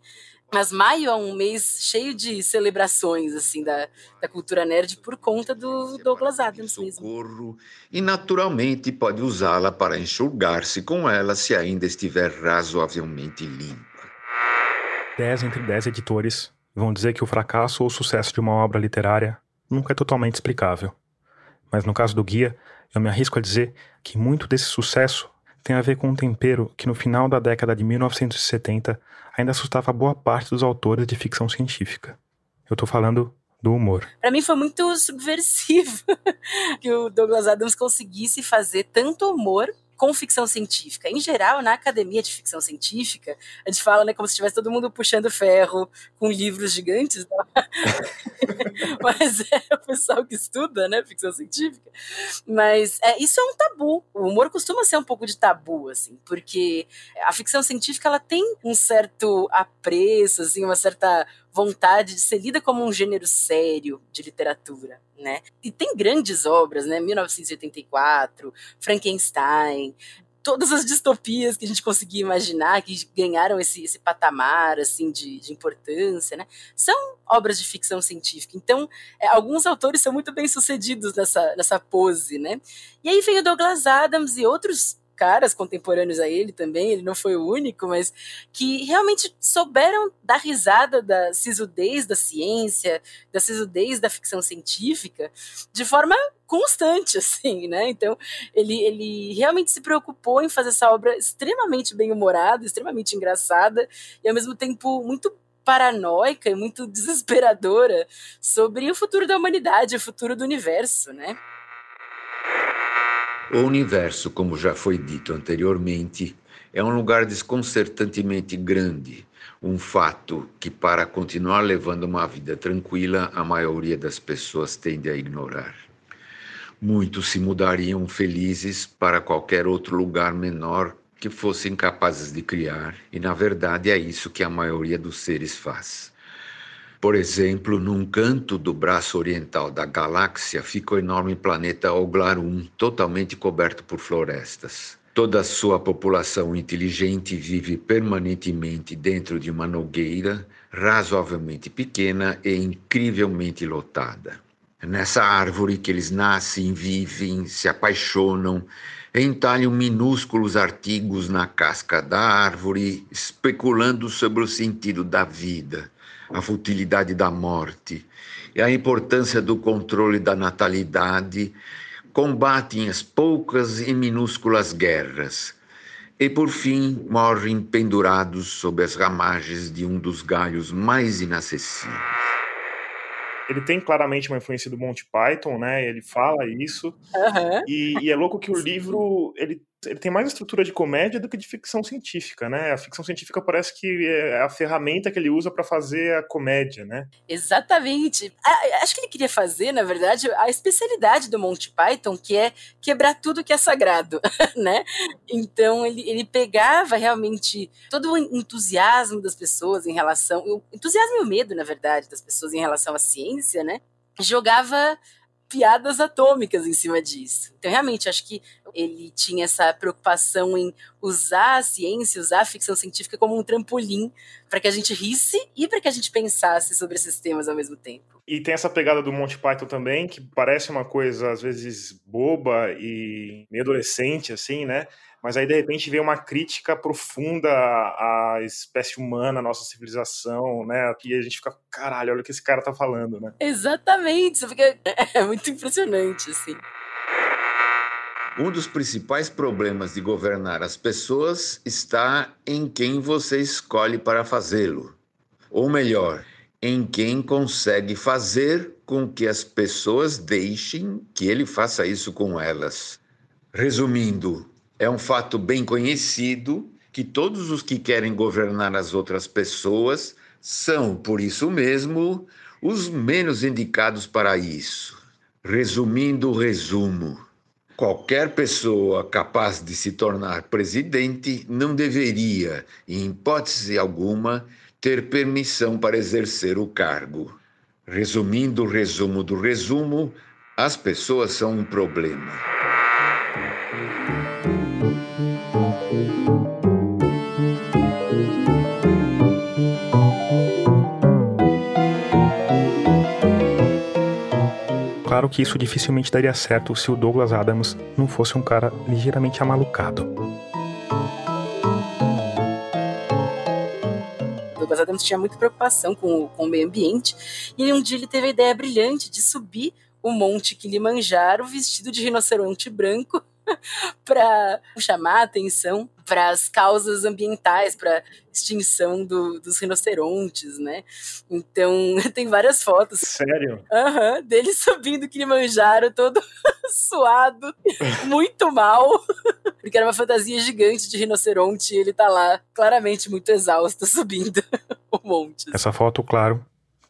Mas maio é um mês cheio de celebrações assim da, da cultura nerd por conta do Douglas Adams mesmo. E naturalmente pode usá-la para enxugar-se com ela se ainda estiver razoavelmente limpa. 10 entre 10 editores vão dizer que o fracasso ou o sucesso de uma obra literária nunca é totalmente explicável. Mas no caso do guia, eu me arrisco a dizer que muito desse sucesso tem a ver com um tempero que no final da década de 1970 ainda assustava boa parte dos autores de ficção científica. Eu tô falando do humor. Para mim foi muito subversivo que o Douglas Adams conseguisse fazer tanto humor com ficção científica. Em geral, na academia de ficção científica, a gente fala né, como se estivesse todo mundo puxando ferro com livros gigantes, né? mas é o pessoal que estuda né, ficção científica. Mas é, isso é um tabu. O humor costuma ser um pouco de tabu, assim, porque a ficção científica ela tem um certo apreço, assim, uma certa vontade de ser lida como um gênero sério de literatura, né? E tem grandes obras, né? 1984, Frankenstein, todas as distopias que a gente conseguia imaginar, que ganharam esse, esse patamar assim de, de, importância, né? São obras de ficção científica. Então, é, alguns autores são muito bem sucedidos nessa, nessa pose, né? E aí veio Douglas Adams e outros caras contemporâneos a ele também, ele não foi o único, mas que realmente souberam dar risada da sisudez da ciência, da sisudez da ficção científica, de forma constante, assim, né? Então, ele, ele realmente se preocupou em fazer essa obra extremamente bem-humorada, extremamente engraçada, e ao mesmo tempo muito paranoica e muito desesperadora sobre o futuro da humanidade, o futuro do universo, né? O universo, como já foi dito anteriormente, é um lugar desconcertantemente grande, um fato que, para continuar levando uma vida tranquila, a maioria das pessoas tende a ignorar. Muitos se mudariam felizes para qualquer outro lugar menor que fossem capazes de criar, e na verdade é isso que a maioria dos seres faz. Por exemplo, num canto do braço oriental da galáxia fica o enorme planeta Oglarum, totalmente coberto por florestas. Toda a sua população inteligente vive permanentemente dentro de uma nogueira razoavelmente pequena e incrivelmente lotada. Nessa árvore que eles nascem, vivem, se apaixonam, entalham minúsculos artigos na casca da árvore, especulando sobre o sentido da vida a futilidade da morte e a importância do controle da natalidade, combatem as poucas e minúsculas guerras e, por fim, morrem pendurados sob as ramagens de um dos galhos mais inacessíveis. Ele tem claramente uma influência do Monty Python, né? Ele fala isso. Uhum. E, e, é louco que o livro ele ele tem mais estrutura de comédia do que de ficção científica, né? A ficção científica parece que é a ferramenta que ele usa para fazer a comédia, né? Exatamente. Acho que ele queria fazer, na verdade, a especialidade do Monty Python, que é quebrar tudo que é sagrado, né? Então ele, ele pegava realmente todo o entusiasmo das pessoas em relação, o entusiasmo e o medo, na verdade, das pessoas em relação à ciência, né? Jogava piadas atômicas em cima disso. Então, realmente, acho que ele tinha essa preocupação em usar a ciência, usar a ficção científica como um trampolim para que a gente risse e para que a gente pensasse sobre esses temas ao mesmo tempo. E tem essa pegada do Monty Python também, que parece uma coisa às vezes boba e meio adolescente, assim, né? Mas aí de repente vem uma crítica profunda à espécie humana, à nossa civilização, né? E a gente fica, caralho, olha o que esse cara tá falando, né? Exatamente, isso fica... é muito impressionante, assim. Um dos principais problemas de governar as pessoas está em quem você escolhe para fazê-lo. Ou melhor, em quem consegue fazer com que as pessoas deixem que ele faça isso com elas. Resumindo, é um fato bem conhecido que todos os que querem governar as outras pessoas são, por isso mesmo, os menos indicados para isso. Resumindo o resumo, qualquer pessoa capaz de se tornar presidente não deveria, em hipótese alguma, ter permissão para exercer o cargo. Resumindo o resumo do resumo, as pessoas são um problema. Claro que isso dificilmente daria certo se o Douglas Adams não fosse um cara ligeiramente amalucado. Douglas Adams tinha muita preocupação com, com o meio ambiente, e um dia ele teve a ideia brilhante de subir o Monte Kilimanjaro vestido de rinoceronte branco para chamar a atenção para as causas ambientais, para extinção do, dos rinocerontes, né? Então tem várias fotos. Sério? Uhum, dele subindo Kilimanjaro todo suado, muito mal, porque era uma fantasia gigante de rinoceronte e ele tá lá claramente muito exausto subindo o monte. Essa foto, claro,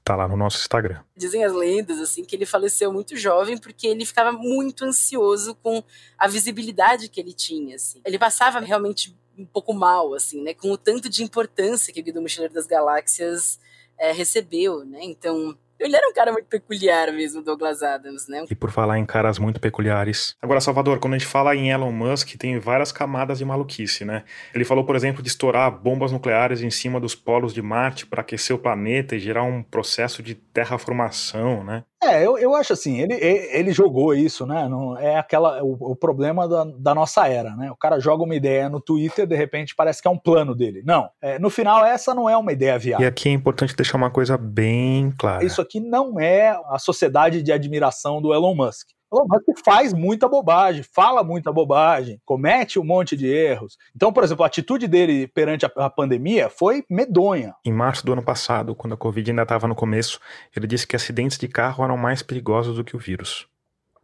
tá lá no nosso Instagram. Dizem as lendas assim que ele faleceu muito jovem porque ele ficava muito ansioso com a visibilidade que ele tinha, assim. Ele passava realmente um pouco mal, assim, né, com o tanto de importância que o Guia do Mochileiro das Galáxias é, recebeu, né? Então, ele era um cara muito peculiar mesmo, Douglas Adams, né? E por falar em caras muito peculiares. Agora, Salvador, quando a gente fala em Elon Musk, tem várias camadas de maluquice, né? Ele falou, por exemplo, de estourar bombas nucleares em cima dos polos de Marte para aquecer o planeta e gerar um processo de terraformação, né? É, eu, eu acho assim, ele, ele jogou isso, né? Não, é aquela o, o problema da, da, nossa era, né? O cara joga uma ideia no Twitter, de repente parece que é um plano dele. Não, é, no final essa não é uma ideia viável. E aqui é importante deixar uma coisa bem clara. Isso aqui não é a sociedade de admiração do Elon Musk. Elon Musk faz muita bobagem, fala muita bobagem, comete um monte de erros. Então, por exemplo, a atitude dele perante a, a pandemia foi medonha. Em março do ano passado, quando a Covid ainda estava no começo, ele disse que acidentes de carro eram mais perigosos do que o vírus.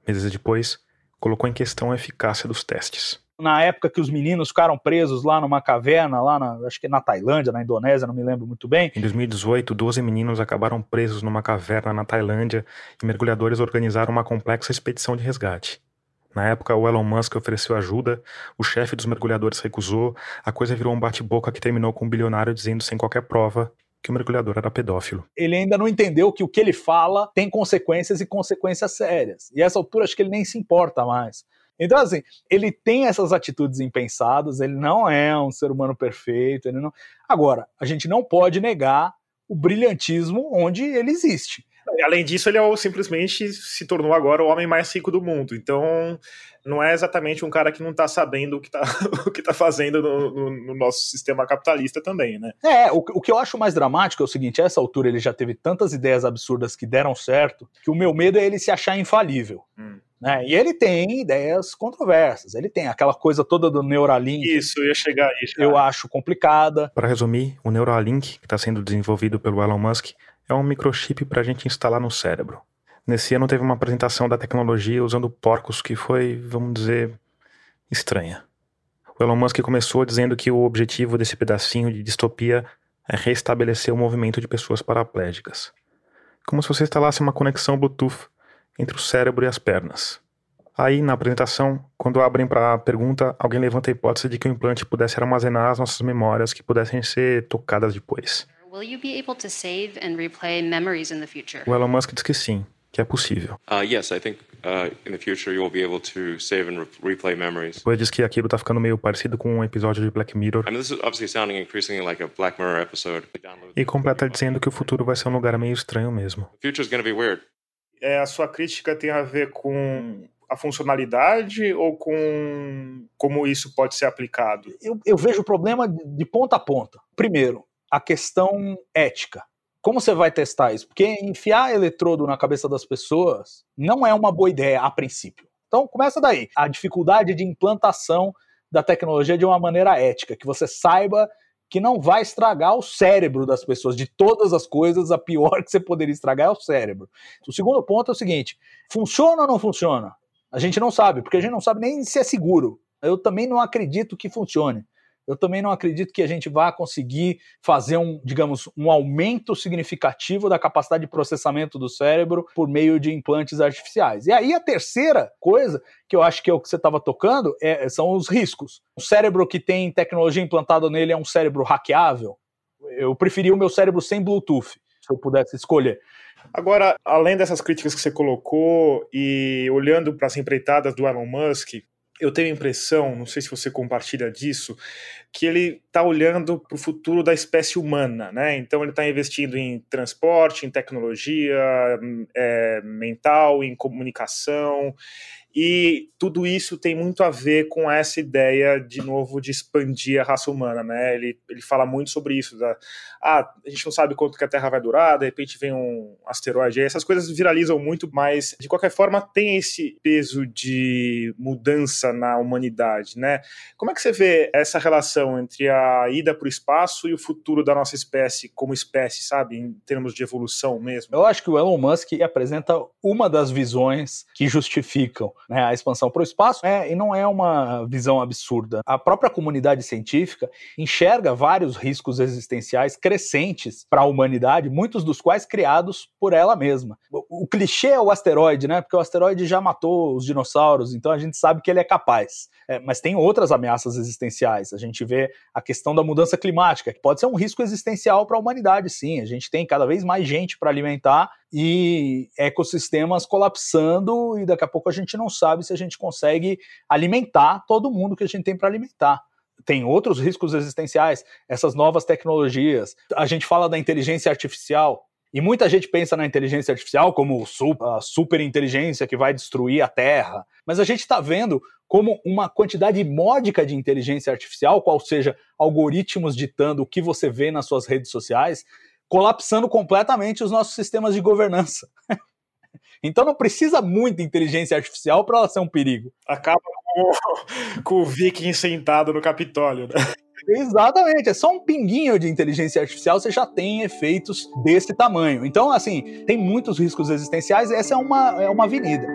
Meses depois, colocou em questão a eficácia dos testes na época que os meninos ficaram presos lá numa caverna, lá na, acho que na Tailândia, na Indonésia, não me lembro muito bem. Em 2018, 12 meninos acabaram presos numa caverna na Tailândia e mergulhadores organizaram uma complexa expedição de resgate. Na época, o Elon Musk ofereceu ajuda, o chefe dos mergulhadores recusou, a coisa virou um bate-boca que terminou com um bilionário dizendo sem qualquer prova que o mergulhador era pedófilo. Ele ainda não entendeu que o que ele fala tem consequências e consequências sérias. E a essa altura acho que ele nem se importa mais. Então, assim, ele tem essas atitudes impensadas, ele não é um ser humano perfeito. Ele não... Agora, a gente não pode negar o brilhantismo onde ele existe. Além disso, ele é, simplesmente se tornou agora o homem mais rico do mundo. Então, não é exatamente um cara que não está sabendo o que está tá fazendo no, no, no, nosso sistema capitalista também, né? É, o, o que eu acho mais dramático é o seguinte: a essa altura ele já teve tantas ideias absurdas que deram certo, que o meu medo é ele se achar infalível. Hum. Né? E ele tem ideias controversas. Ele tem aquela coisa toda do Neuralink. Isso, ia chegar aí. Eu acho complicada. Para resumir, o Neuralink, que está sendo desenvolvido pelo Elon Musk, é um microchip para a gente instalar no cérebro. Nesse ano teve uma apresentação da tecnologia usando porcos que foi, vamos dizer, estranha. O Elon Musk começou dizendo que o objetivo desse pedacinho de distopia é restabelecer o movimento de pessoas paraplégicas. Como se você instalasse uma conexão Bluetooth entre o cérebro e as pernas. Aí, na apresentação, quando abrem para a pergunta, alguém levanta a hipótese de que o implante pudesse armazenar as nossas memórias que pudessem ser tocadas depois. O Elon Musk diz que sim, que é possível. Uh, yes, I think uh, in the future you'll be able to save and replay memories. Depois diz que aquilo tá ficando meio parecido com um episódio de Black Mirror. I mean, this is obviously sounding increasingly like a Black Mirror episode. E completa dizendo que o futuro vai ser um lugar meio estranho mesmo. The future is gonna be weird é, a sua crítica tem a ver com a funcionalidade ou com como isso pode ser aplicado? Eu, eu vejo o problema de ponta a ponta. Primeiro, a questão ética. Como você vai testar isso? Porque enfiar eletrodo na cabeça das pessoas não é uma boa ideia a princípio. Então começa daí. A dificuldade de implantação da tecnologia de uma maneira ética, que você saiba que não vai estragar o cérebro das pessoas. De todas as coisas, a pior que você poderia estragar é o cérebro. O segundo ponto é o seguinte: funciona ou não funciona? A gente não sabe, porque a gente não sabe nem se é seguro. Eu também não acredito que funcione eu também não acredito que a gente vá conseguir fazer um, digamos, um aumento significativo da capacidade de processamento do cérebro por meio de implantes artificiais. E aí a terceira coisa, que eu acho que é o que você estava tocando, é, são os riscos. O cérebro que tem tecnologia implantada nele é um cérebro hackeável. Eu preferia o meu cérebro sem Bluetooth, se eu pudesse escolher. Agora, além dessas críticas que você colocou e olhando para as empreitadas do Elon Musk, eu tenho a impressão, não sei se você compartilha disso, que ele está olhando para o futuro da espécie humana, né? Então ele está investindo em transporte, em tecnologia é, mental, em comunicação, E tudo isso tem muito a ver com essa ideia, de novo, de expandir a raça humana, né? Ele, ele fala muito sobre isso. Da, ah, a gente não sabe quanto que a Terra vai durar, de repente vem um asteroide. Essas coisas viralizam muito, mas de qualquer forma tem esse peso de mudança na humanidade, né? Como é que você vê essa relação entre a ida para o espaço e o futuro da nossa espécie como espécie, sabe? Em termos de evolução mesmo? Eu acho que o Elon Musk apresenta uma das visões que justificam né, a expansão para o espaço, é, e não é uma visão absurda. A própria comunidade científica enxerga vários riscos existenciais crescentes para a humanidade, muitos dos quais criados por ela mesma. O, o clichê é o asteroide, né? Porque o asteroide já matou os dinossauros, então a gente sabe que ele é capaz. É, mas tem outras ameaças existenciais. A gente vê a questão da mudança climática, que pode ser um risco existencial para a humanidade, sim. A gente tem cada vez mais gente para alimentar e ecossistemas colapsando e daqui a pouco a gente não sabe se a gente consegue alimentar todo mundo que a gente tem para alimentar. Tem outros riscos existenciais, essas novas tecnologias. A gente fala da inteligência artificial, e muita gente pensa na inteligência artificial como a super inteligência que vai destruir a Terra. Mas a gente está vendo como uma quantidade módica de inteligência artificial, qual seja algoritmos ditando o que você vê nas suas redes sociais, colapsando completamente os nossos sistemas de governança. então não precisa muita inteligência artificial para ela ser um perigo. Acaba com, com o Viking sentado no Capitólio, né? Exatamente, é só um pinguinho de inteligência artificial, você já tem efeitos desse tamanho. Então, assim, tem muitos riscos existenciais, essa é uma, é uma avenida.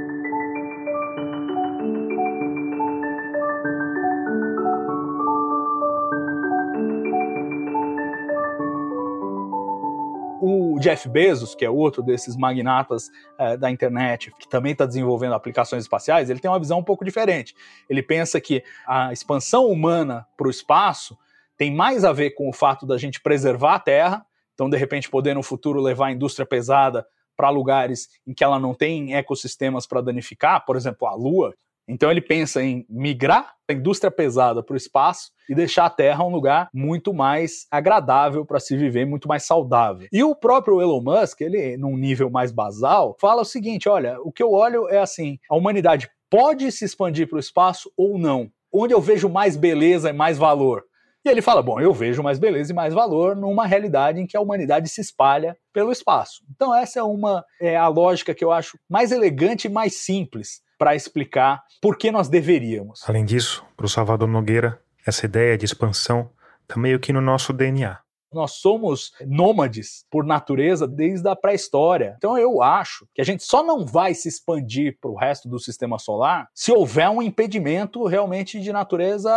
Jeff Bezos, que é outro desses magnatas é, da internet, que também está desenvolvendo aplicações espaciais, ele tem uma visão um pouco diferente. Ele pensa que a expansão humana para o espaço tem mais a ver com o fato da gente preservar a Terra, então, de repente, poder no futuro levar a indústria pesada para lugares em que ela não tem ecossistemas para danificar, por exemplo, a Lua, então ele pensa em migrar a indústria pesada para o espaço e deixar a Terra um lugar muito mais agradável para se viver, muito mais saudável. E o próprio Elon Musk, ele num nível mais basal, fala o seguinte: olha, o que eu olho é assim, a humanidade pode se expandir para o espaço ou não. Onde eu vejo mais beleza e mais valor? E ele fala: bom, eu vejo mais beleza e mais valor numa realidade em que a humanidade se espalha pelo espaço. Então, essa é uma é a lógica que eu acho mais elegante e mais simples para explicar por que nós deveríamos. Além disso, para o Salvador Nogueira, essa ideia de expansão está meio que no nosso DNA. Nós somos nômades por natureza desde a pré-história. Então eu acho que a gente só não vai se expandir para o resto do sistema solar se houver um impedimento realmente de natureza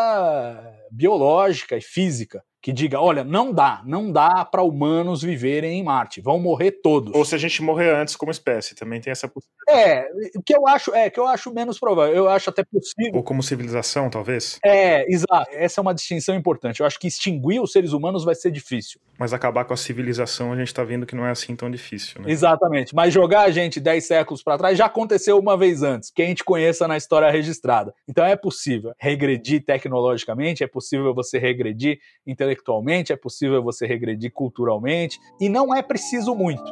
biológica e física que diga, olha, não dá, não dá para humanos viverem em Marte, vão morrer todos. Ou se a gente morrer antes como espécie, também tem essa possibilidade. É, o que eu acho, é, que eu acho menos provável, eu acho até possível. Ou como civilização, talvez. É, exato. Essa é uma distinção importante. Eu acho que extinguir os seres humanos vai ser difícil. Mas acabar com a civilização, a gente está vendo que não é assim tão difícil, né? Exatamente. Mas jogar a gente 10 séculos para trás já aconteceu uma vez antes, que a gente conheça na história registrada. Então é possível regredir tecnologicamente, é possível você regredir intelectualmente intelectualmente, é possível você regredir culturalmente, e não é preciso muito.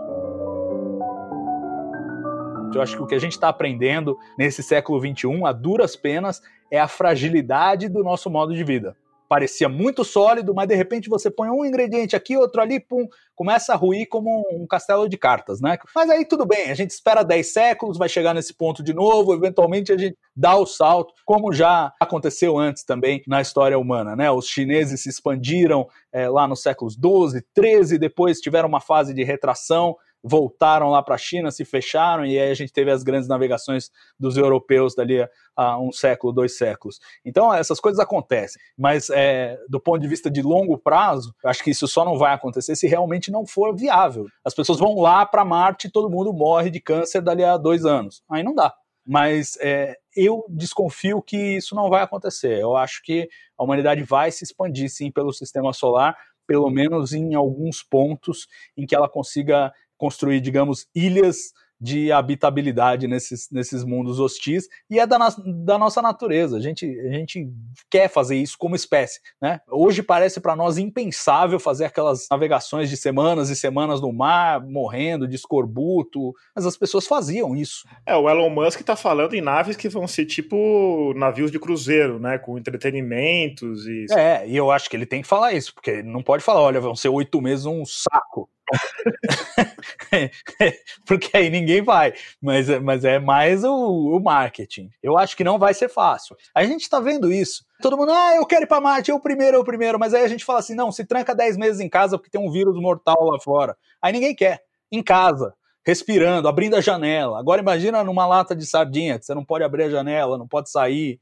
Eu acho que o que a gente está aprendendo nesse século XXI, a duras penas, é a fragilidade do nosso modo de vida parecia muito sólido, mas de repente você põe um ingrediente aqui, outro ali, pum, começa a ruir como um castelo de cartas, né? Mas aí tudo bem, a gente espera 10 séculos, vai chegar nesse ponto de novo, eventualmente a gente dá o salto, como já aconteceu antes também na história humana, né? Os chineses se expandiram é, lá nos séculos 12, 13, depois tiveram uma fase de retração, voltaram lá para a China, se fecharam, e aí a gente teve as grandes navegações dos europeus dali a um século, dois séculos. Então, essas coisas acontecem, mas é, do ponto de vista de longo prazo, acho que isso só não vai acontecer se realmente não for viável. As pessoas vão lá para Marte e todo mundo morre de câncer dali a dois anos. Aí não dá. Mas é, eu desconfio que isso não vai acontecer. Eu acho que a humanidade vai se expandir sim pelo sistema solar, pelo menos em alguns pontos em que ela consiga construir, digamos, ilhas de habitabilidade nesses, nesses mundos hostis e é da, da nossa natureza. A gente, a gente quer fazer isso como espécie. Né? Hoje parece para nós impensável fazer aquelas navegações de semanas e semanas no mar, morrendo de escorbuto, mas as pessoas faziam isso. É, o Elon Musk está falando em naves que vão ser tipo navios de cruzeiro, né? Com entretenimentos e. É, e eu acho que ele tem que falar isso, porque ele não pode falar, olha, vão ser oito meses um saco. Porque aí ninguém vai. Mas, mas é mais o, o, marketing. Eu acho que não vai ser fácil. A gente está vendo isso. Todo mundo, ah, eu quero ir para Marte, eu primeiro, eu primeiro. Mas aí a gente fala assim: não, se tranca 10 meses em casa porque tem um vírus mortal lá fora. Aí ninguém quer. Em casa, respirando, abrindo a janela. Agora imagina numa lata de sardinha, que você não pode abrir a janela, não pode sair.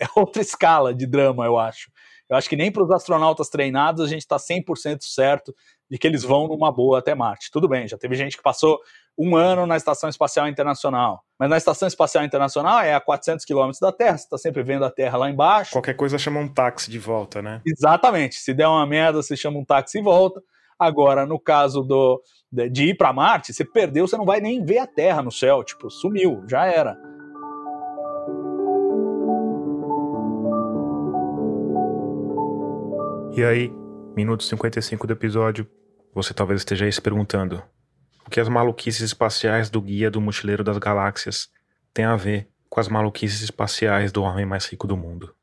É outra escala de drama, eu acho. Eu acho que nem para os astronautas treinados a gente está 100% certo de que eles vão numa boa até Marte. Tudo bem, já teve gente que passou um ano na Estação Espacial Internacional. Mas na Estação Espacial Internacional é a 400 quilômetros da Terra, você está sempre vendo a Terra lá embaixo. Qualquer coisa chama um táxi de volta, né? Exatamente. Se der uma merda, você chama um táxi e volta. Agora, no caso do, de ir para Marte, você perdeu, você não vai nem ver a Terra no céu. Tipo, sumiu, já era. E aí, minuto 55 do episódio, você talvez esteja aí se perguntando: o que as maluquices espaciais do Guia do Mochileiro das Galáxias têm a ver com as maluquices espaciais do homem mais rico do mundo?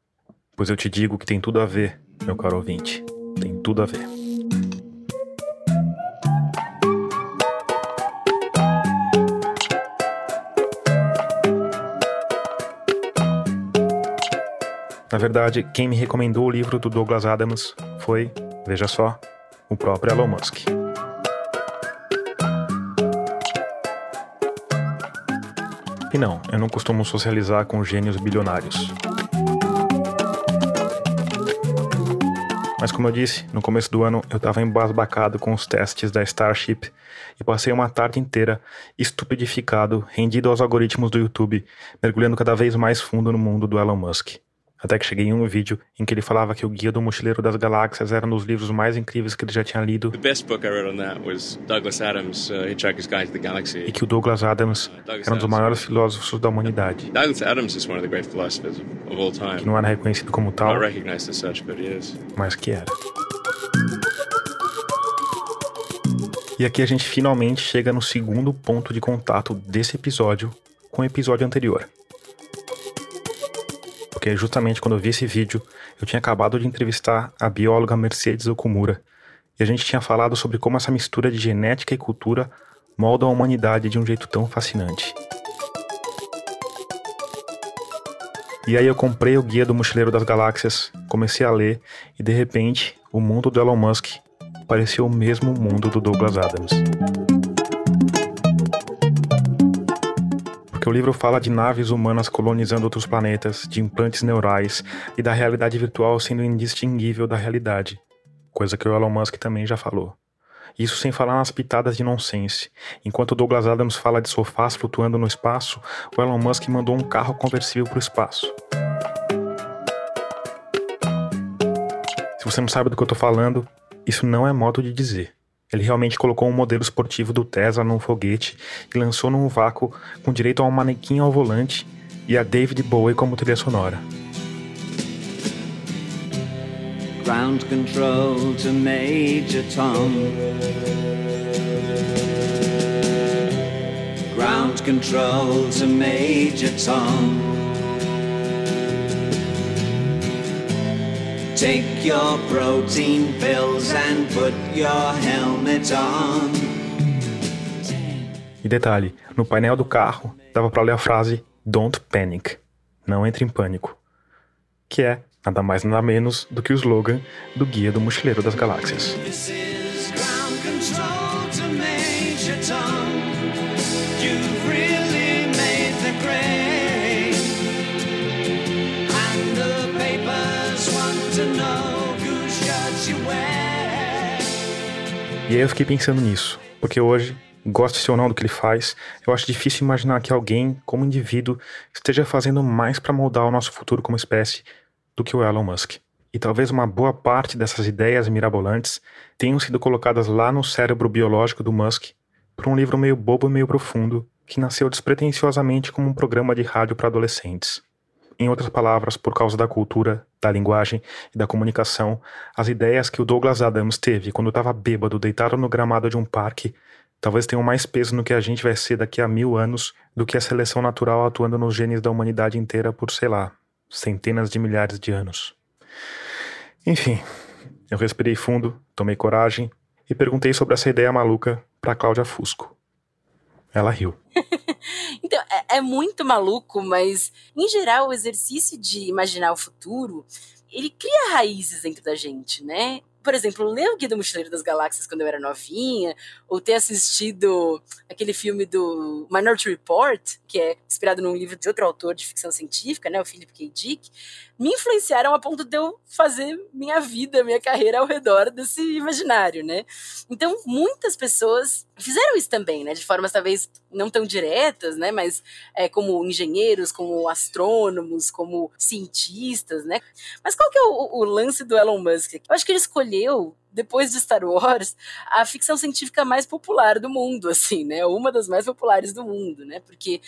Pois eu te digo que tem tudo a ver, meu caro ouvinte. Tem tudo a ver. Na verdade, quem me recomendou o livro do Douglas Adams foi, veja só, o próprio Elon Musk. E não, eu não costumo socializar com gênios bilionários. Mas como eu disse, no começo do ano eu estava embasbacado com os testes da Starship e passei uma tarde inteira estupidificado, rendido aos algoritmos do YouTube, mergulhando cada vez mais fundo no mundo do Elon Musk. Até que cheguei em um vídeo em que ele falava que o Guia do Mochileiro das Galáxias era um dos livros mais incríveis que ele já tinha lido. E que o Douglas Adams uh, era um dos maiores filósofos da humanidade. Que não era reconhecido como tal, mas que era. E aqui a gente finalmente chega no segundo ponto de contato desse episódio com o episódio anterior porque justamente quando eu vi esse vídeo, eu tinha acabado de entrevistar a bióloga Mercedes Okumura, e a gente tinha falado sobre como essa mistura de genética e cultura molda a humanidade de um jeito tão fascinante. E aí eu comprei o Guia do Mochileiro das Galáxias, comecei a ler, e de repente, o mundo do Elon Musk pareceu o mesmo mundo do Douglas Adams. O livro fala de naves humanas colonizando outros planetas, de implantes neurais e da realidade virtual sendo indistinguível da realidade, coisa que o Elon Musk também já falou. Isso sem falar nas pitadas de nonsense. Enquanto Douglas Adams fala de sofás flutuando no espaço, o Elon Musk mandou um carro conversível para o espaço. Se você não sabe do que eu estou falando, isso não é modo de dizer. Ele realmente colocou um modelo esportivo do Tesla num foguete e lançou num vácuo com direito a um manequim ao volante e a David Bowie como trilha sonora. Ground control to Major Tom. Ground control to Major Tom. Take your protein pills and put your helmet on. E detalhe, no painel do carro dava para ler a frase Don't panic, não entre em pânico, que é nada mais nada menos do que o slogan do Guia do Mochileiro das Galáxias. E aí eu fiquei pensando nisso, porque hoje, goste ou não do que ele faz, eu acho difícil imaginar que alguém, como indivíduo, esteja fazendo mais para moldar o nosso futuro como espécie do que o Elon Musk. E talvez uma boa parte dessas ideias mirabolantes tenham sido colocadas lá no cérebro biológico do Musk por um livro meio bobo e meio profundo que nasceu despretensiosamente como um programa de rádio para adolescentes. Em outras palavras, por causa da cultura, da linguagem e da comunicação, as ideias que o Douglas Adams teve quando estava bêbado deitado no gramado de um parque talvez tenham mais peso no que a gente vai ser daqui a mil anos do que a seleção natural atuando nos genes da humanidade inteira por, sei lá, centenas de milhares de anos. Enfim, eu respirei fundo, tomei coragem e perguntei sobre essa ideia maluca para Cláudia Fusco. Ela riu. então, é, é muito maluco, mas em geral o exercício de imaginar o futuro, ele cria raízes dentro da gente, né? Por exemplo, ler o Guia do Mochileiro das Galáxias quando eu era novinha, ou ter assistido aquele filme do Minority Report, que é inspirado num livro de outro autor de ficção científica, né, o Philip K. Dick, me influenciaram a ponto de eu fazer minha vida, minha carreira ao redor desse imaginário, né? Então, muitas pessoas fizeram isso também, né? De formas talvez não tão diretas, né? Mas é, como engenheiros, como astrônomos, como cientistas, né? Mas qual que é o, o lance do Elon Musk? Eu acho que ele escolheu depois de Star Wars, a ficção científica mais popular do mundo, assim, né? Uma das mais populares do mundo, né? Porque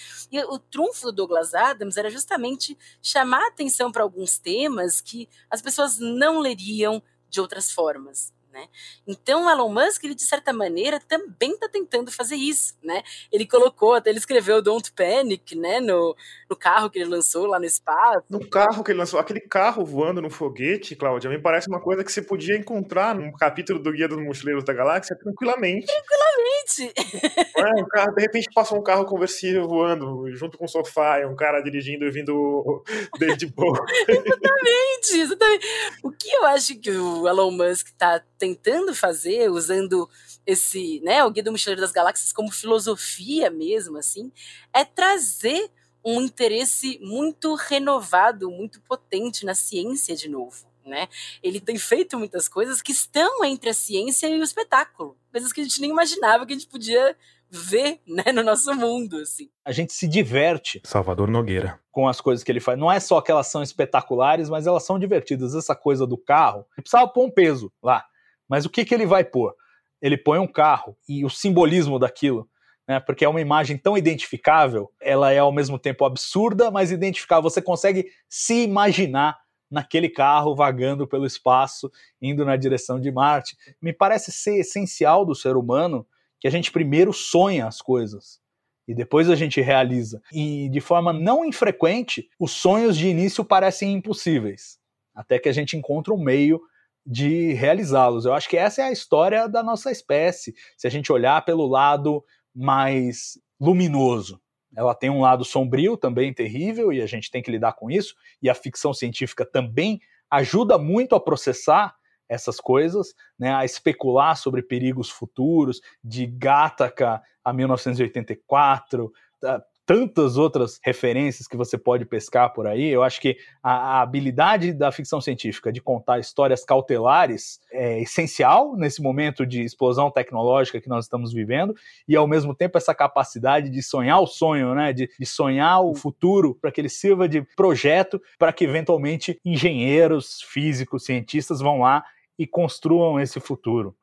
o trunfo do Douglas Adams era justamente chamar atenção para alguns temas que as pessoas não leriam de outras formas. Né? Então, o Elon Musk, ele, de certa maneira, também está tentando fazer isso. Né? Ele colocou, até ele escreveu Don't Panic né? no, no carro que ele lançou lá no espaço. No carro que ele lançou, aquele carro voando no foguete, Cláudia, me parece uma coisa que você podia encontrar num capítulo do Guia dos Mochileiros da Galáxia tranquilamente. Tranquilamente! É, um carro, de repente passou um carro conversível voando junto com o sofá, e um cara dirigindo e vindo desde boa. exatamente, exatamente. O que eu acho que o Elon Musk está tentando fazer, usando esse, né, o Guia do Mochileiro das Galáxias como filosofia mesmo, assim, é trazer um interesse muito renovado, muito potente na ciência de novo. Né? Ele tem feito muitas coisas que estão entre a ciência e o espetáculo, coisas que a gente nem imaginava que a gente podia ver né, no nosso mundo. Assim. A gente se diverte. Salvador Nogueira. Com as coisas que ele faz. Não é só que elas são espetaculares, mas elas são divertidas. Essa coisa do carro. Ele precisava pôr um peso lá. Mas o que, que ele vai pôr? Ele põe um carro e o simbolismo daquilo. Né, porque é uma imagem tão identificável, ela é ao mesmo tempo absurda, mas identificável. Você consegue se imaginar naquele carro vagando pelo espaço, indo na direção de Marte. Me parece ser essencial do ser humano que a gente primeiro sonha as coisas e depois a gente realiza. E de forma não infrequente, os sonhos de início parecem impossíveis, até que a gente encontra um meio de realizá-los. Eu acho que essa é a história da nossa espécie, se a gente olhar pelo lado mais luminoso. Ela tem um lado sombrio também terrível e a gente tem que lidar com isso, e a ficção científica também ajuda muito a processar essas coisas, né, a especular sobre perigos futuros, de Gattaca a 1984, tantas outras referências que você pode pescar por aí. Eu acho que a, a, habilidade da ficção científica de contar histórias cautelares é essencial nesse momento de explosão tecnológica que nós estamos vivendo, e ao mesmo tempo essa capacidade de sonhar o sonho, né? de, de sonhar o futuro para que ele sirva de projeto para que eventualmente engenheiros, físicos, cientistas vão lá e construam esse futuro.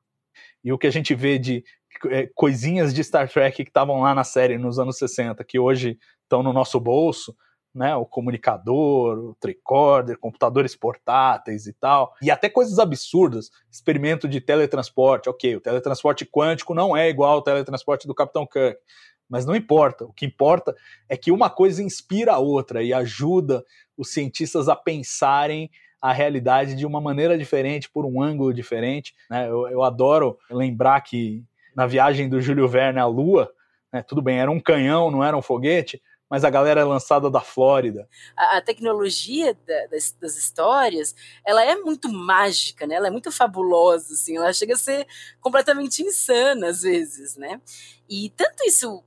E o que a gente vê de é, coisinhas de Star Trek que estavam lá na série nos anos 60, que hoje estão no nosso bolso, né, o comunicador, o tricorder, computadores portáteis e tal, e até coisas absurdas, experimento de teletransporte, ok, o teletransporte quântico não é igual ao teletransporte do Capitão Kirk, mas não importa, o que importa é que uma coisa inspira a outra e ajuda os cientistas a pensarem a realidade de uma maneira diferente, por um ângulo diferente. Né? Eu, eu adoro lembrar que na viagem do Júlio Verne à Lua, né, tudo bem, era um canhão, não era um foguete, mas a galera é lançada da Flórida. A, a tecnologia da, das, das, histórias, ela é muito mágica, né? Ela é muito fabulosa, assim. Ela chega a ser completamente insana às vezes, né? E tanto isso,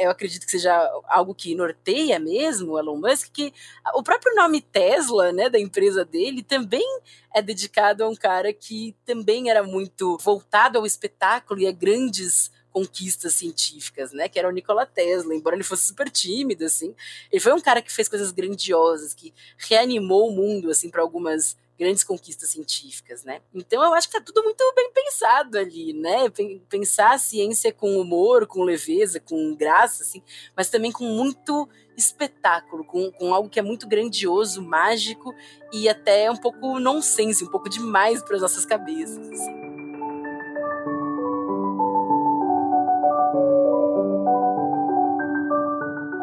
eu acredito que seja algo que norteia mesmo o Elon Musk, que o próprio nome Tesla, né, da empresa dele, também é dedicado a um cara que também era muito voltado ao espetáculo e a grandes conquistas científicas, né? Que era o Nikola Tesla, embora ele fosse super tímido, assim. Ele foi um cara que fez coisas grandiosas, que reanimou o mundo, assim, para algumas grandes conquistas científicas, né? Então eu acho que tá tudo muito bem pensado ali, né? Pensar a ciência com humor, com leveza, com graça, assim, mas também com muito espetáculo, com, com algo que é muito grandioso, mágico e até um pouco nonsense, um pouco demais para as nossas cabeças. Assim.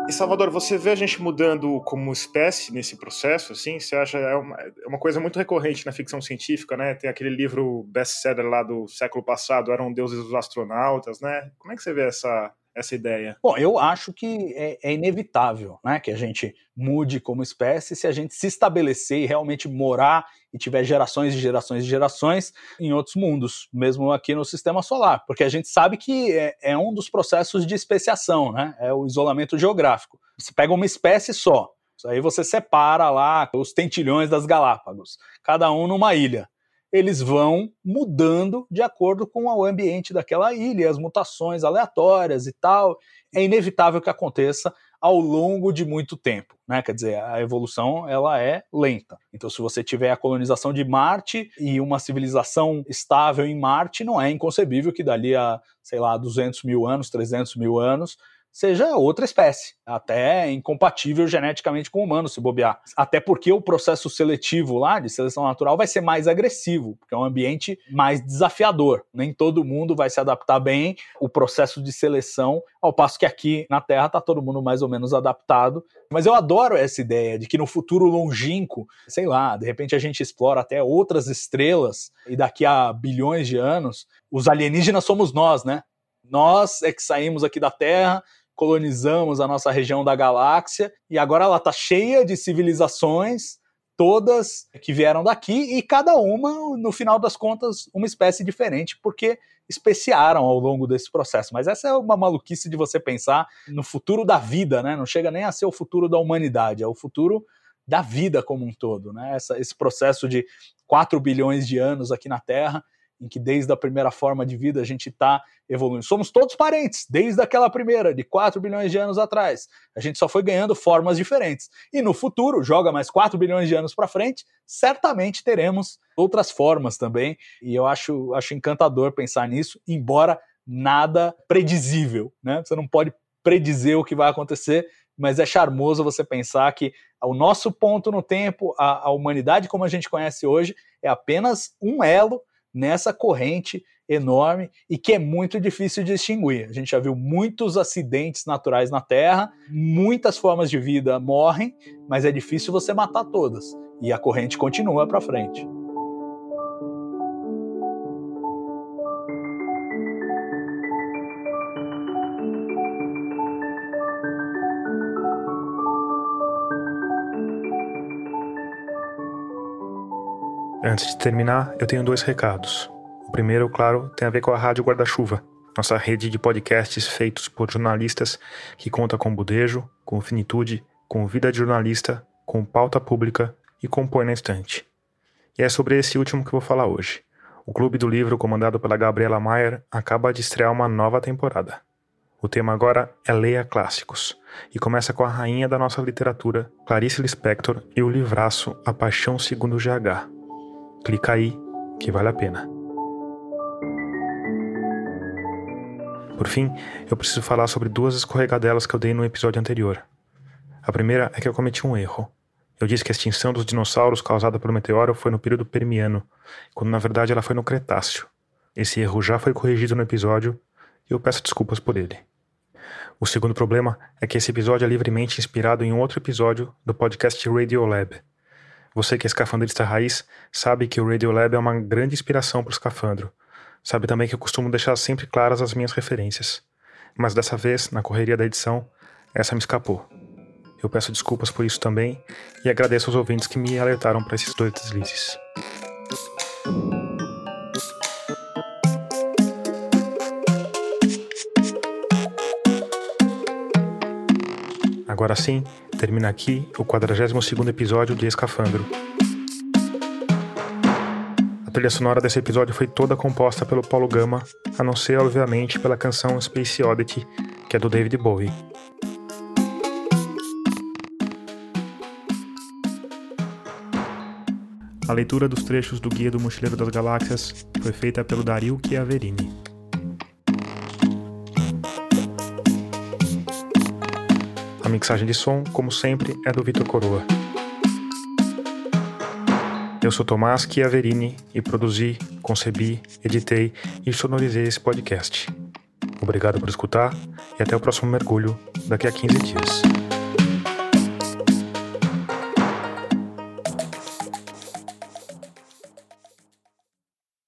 E Salvador, você vê a gente mudando como espécie nesse processo, assim? Você acha é uma, é uma coisa muito recorrente na ficção científica, né? Tem aquele livro best-seller lá do século passado, Eram Deuses os Astronautas, né? Como é que você vê essa, essa ideia? Bom, eu acho que é, é, inevitável né, que a gente mude como espécie se a gente se estabelecer e realmente morar e tiver gerações e gerações e gerações em outros mundos, mesmo aqui no sistema solar, porque a gente sabe que é, é um dos processos de especiação, né? É o isolamento geográfico. Você pega uma espécie só, aí você separa lá os tentilhões das Galápagos, cada um numa ilha eles vão mudando de acordo com o ambiente daquela ilha, as mutações aleatórias e tal. É inevitável que aconteça ao longo de muito tempo, né? Quer dizer, a evolução ela é lenta. Então, se você tiver a colonização de Marte e uma civilização estável em Marte, não é inconcebível que dali a, sei lá, 200 mil anos, 300 mil anos, seja outra espécie, até incompatível geneticamente com o humano, se bobear. Até porque o processo seletivo lá, de seleção natural, vai ser mais agressivo, porque é um ambiente mais desafiador. Nem todo mundo vai se adaptar bem o processo de seleção, ao passo que aqui na Terra está todo mundo mais ou menos adaptado. Mas eu adoro essa ideia de que no futuro longínquo, sei lá, de repente a gente explora até outras estrelas e daqui a bilhões de anos, os alienígenas somos nós, né? Nós é que saímos aqui da Terra, colonizamos a nossa região da galáxia e agora ela está cheia de civilizações, todas que vieram daqui e cada uma, no final das contas, uma espécie diferente, porque especiaram ao longo desse processo. Mas essa é uma maluquice de você pensar no futuro da vida, né? Não chega nem a ser o futuro da humanidade, é o futuro da vida como um todo, né? Essa, esse processo de 4 bilhões de anos aqui na Terra em que desde a primeira forma de vida a gente está evoluindo. Somos todos parentes, desde aquela primeira, de 4 bilhões de anos atrás. A gente só foi ganhando formas diferentes. E no futuro, joga mais 4 bilhões de anos para frente, certamente teremos outras formas também. E eu acho, acho encantador pensar nisso, embora nada predizível. Né? Você não pode predizer o que vai acontecer, mas é charmoso você pensar que o nosso ponto no tempo, a, a humanidade como a gente conhece hoje, é apenas um elo nessa corrente enorme e que é muito difícil de distinguir. A gente já viu muitos acidentes naturais na Terra, muitas formas de vida morrem, mas é difícil você matar todas. E a corrente continua para frente. Antes de terminar, eu tenho dois recados. O primeiro, claro, tem a ver com a Rádio Guarda-Chuva, nossa rede de podcasts feitos por jornalistas que conta com budejo, com finitude, com vida de jornalista, com pauta pública e compõe na estante. E é sobre esse último que vou falar hoje. O Clube do Livro, comandado pela Gabriela Maier, acaba de estrear uma nova temporada. O tema agora é Leia Clássicos, e começa com a rainha da nossa literatura, Clarice Lispector, e o livraço A Paixão Segundo GH, Clica aí, que vale a pena. Por fim, eu preciso falar sobre duas escorregadelas que eu dei no episódio anterior. A primeira é que eu cometi um erro. Eu disse que a extinção dos dinossauros causada pelo meteoro foi no período Permiano, quando na verdade ela foi no Cretáceo. Esse erro já foi corrigido no episódio e eu peço desculpas por ele. O segundo problema é que esse episódio é livremente inspirado em outro episódio do podcast Radiolab, você que é escafandrista raiz sabe que o Radiolab é uma grande inspiração para o escafandro. Sabe também que eu costumo deixar sempre claras as minhas referências. Mas dessa vez, na correria da edição, essa me escapou. Eu peço desculpas por isso também e agradeço aos ouvintes que me alertaram para esses dois deslizes. Agora sim, termina aqui o 42º episódio de Escafandro. A trilha sonora desse episódio foi toda composta pelo Paulo Gama, a não ser, obviamente, pela canção Space Oddity, que é do David Bowie. A leitura dos trechos do Guia do Mochileiro das Galáxias foi feita pelo Dario Chiaverini. A mixagem de som, como sempre, é do Vitor Coroa. Eu sou Tomás Chiaverini e produzi, concebi, editei e sonorizei esse podcast. Obrigado por escutar e até o próximo mergulho daqui a 15 dias.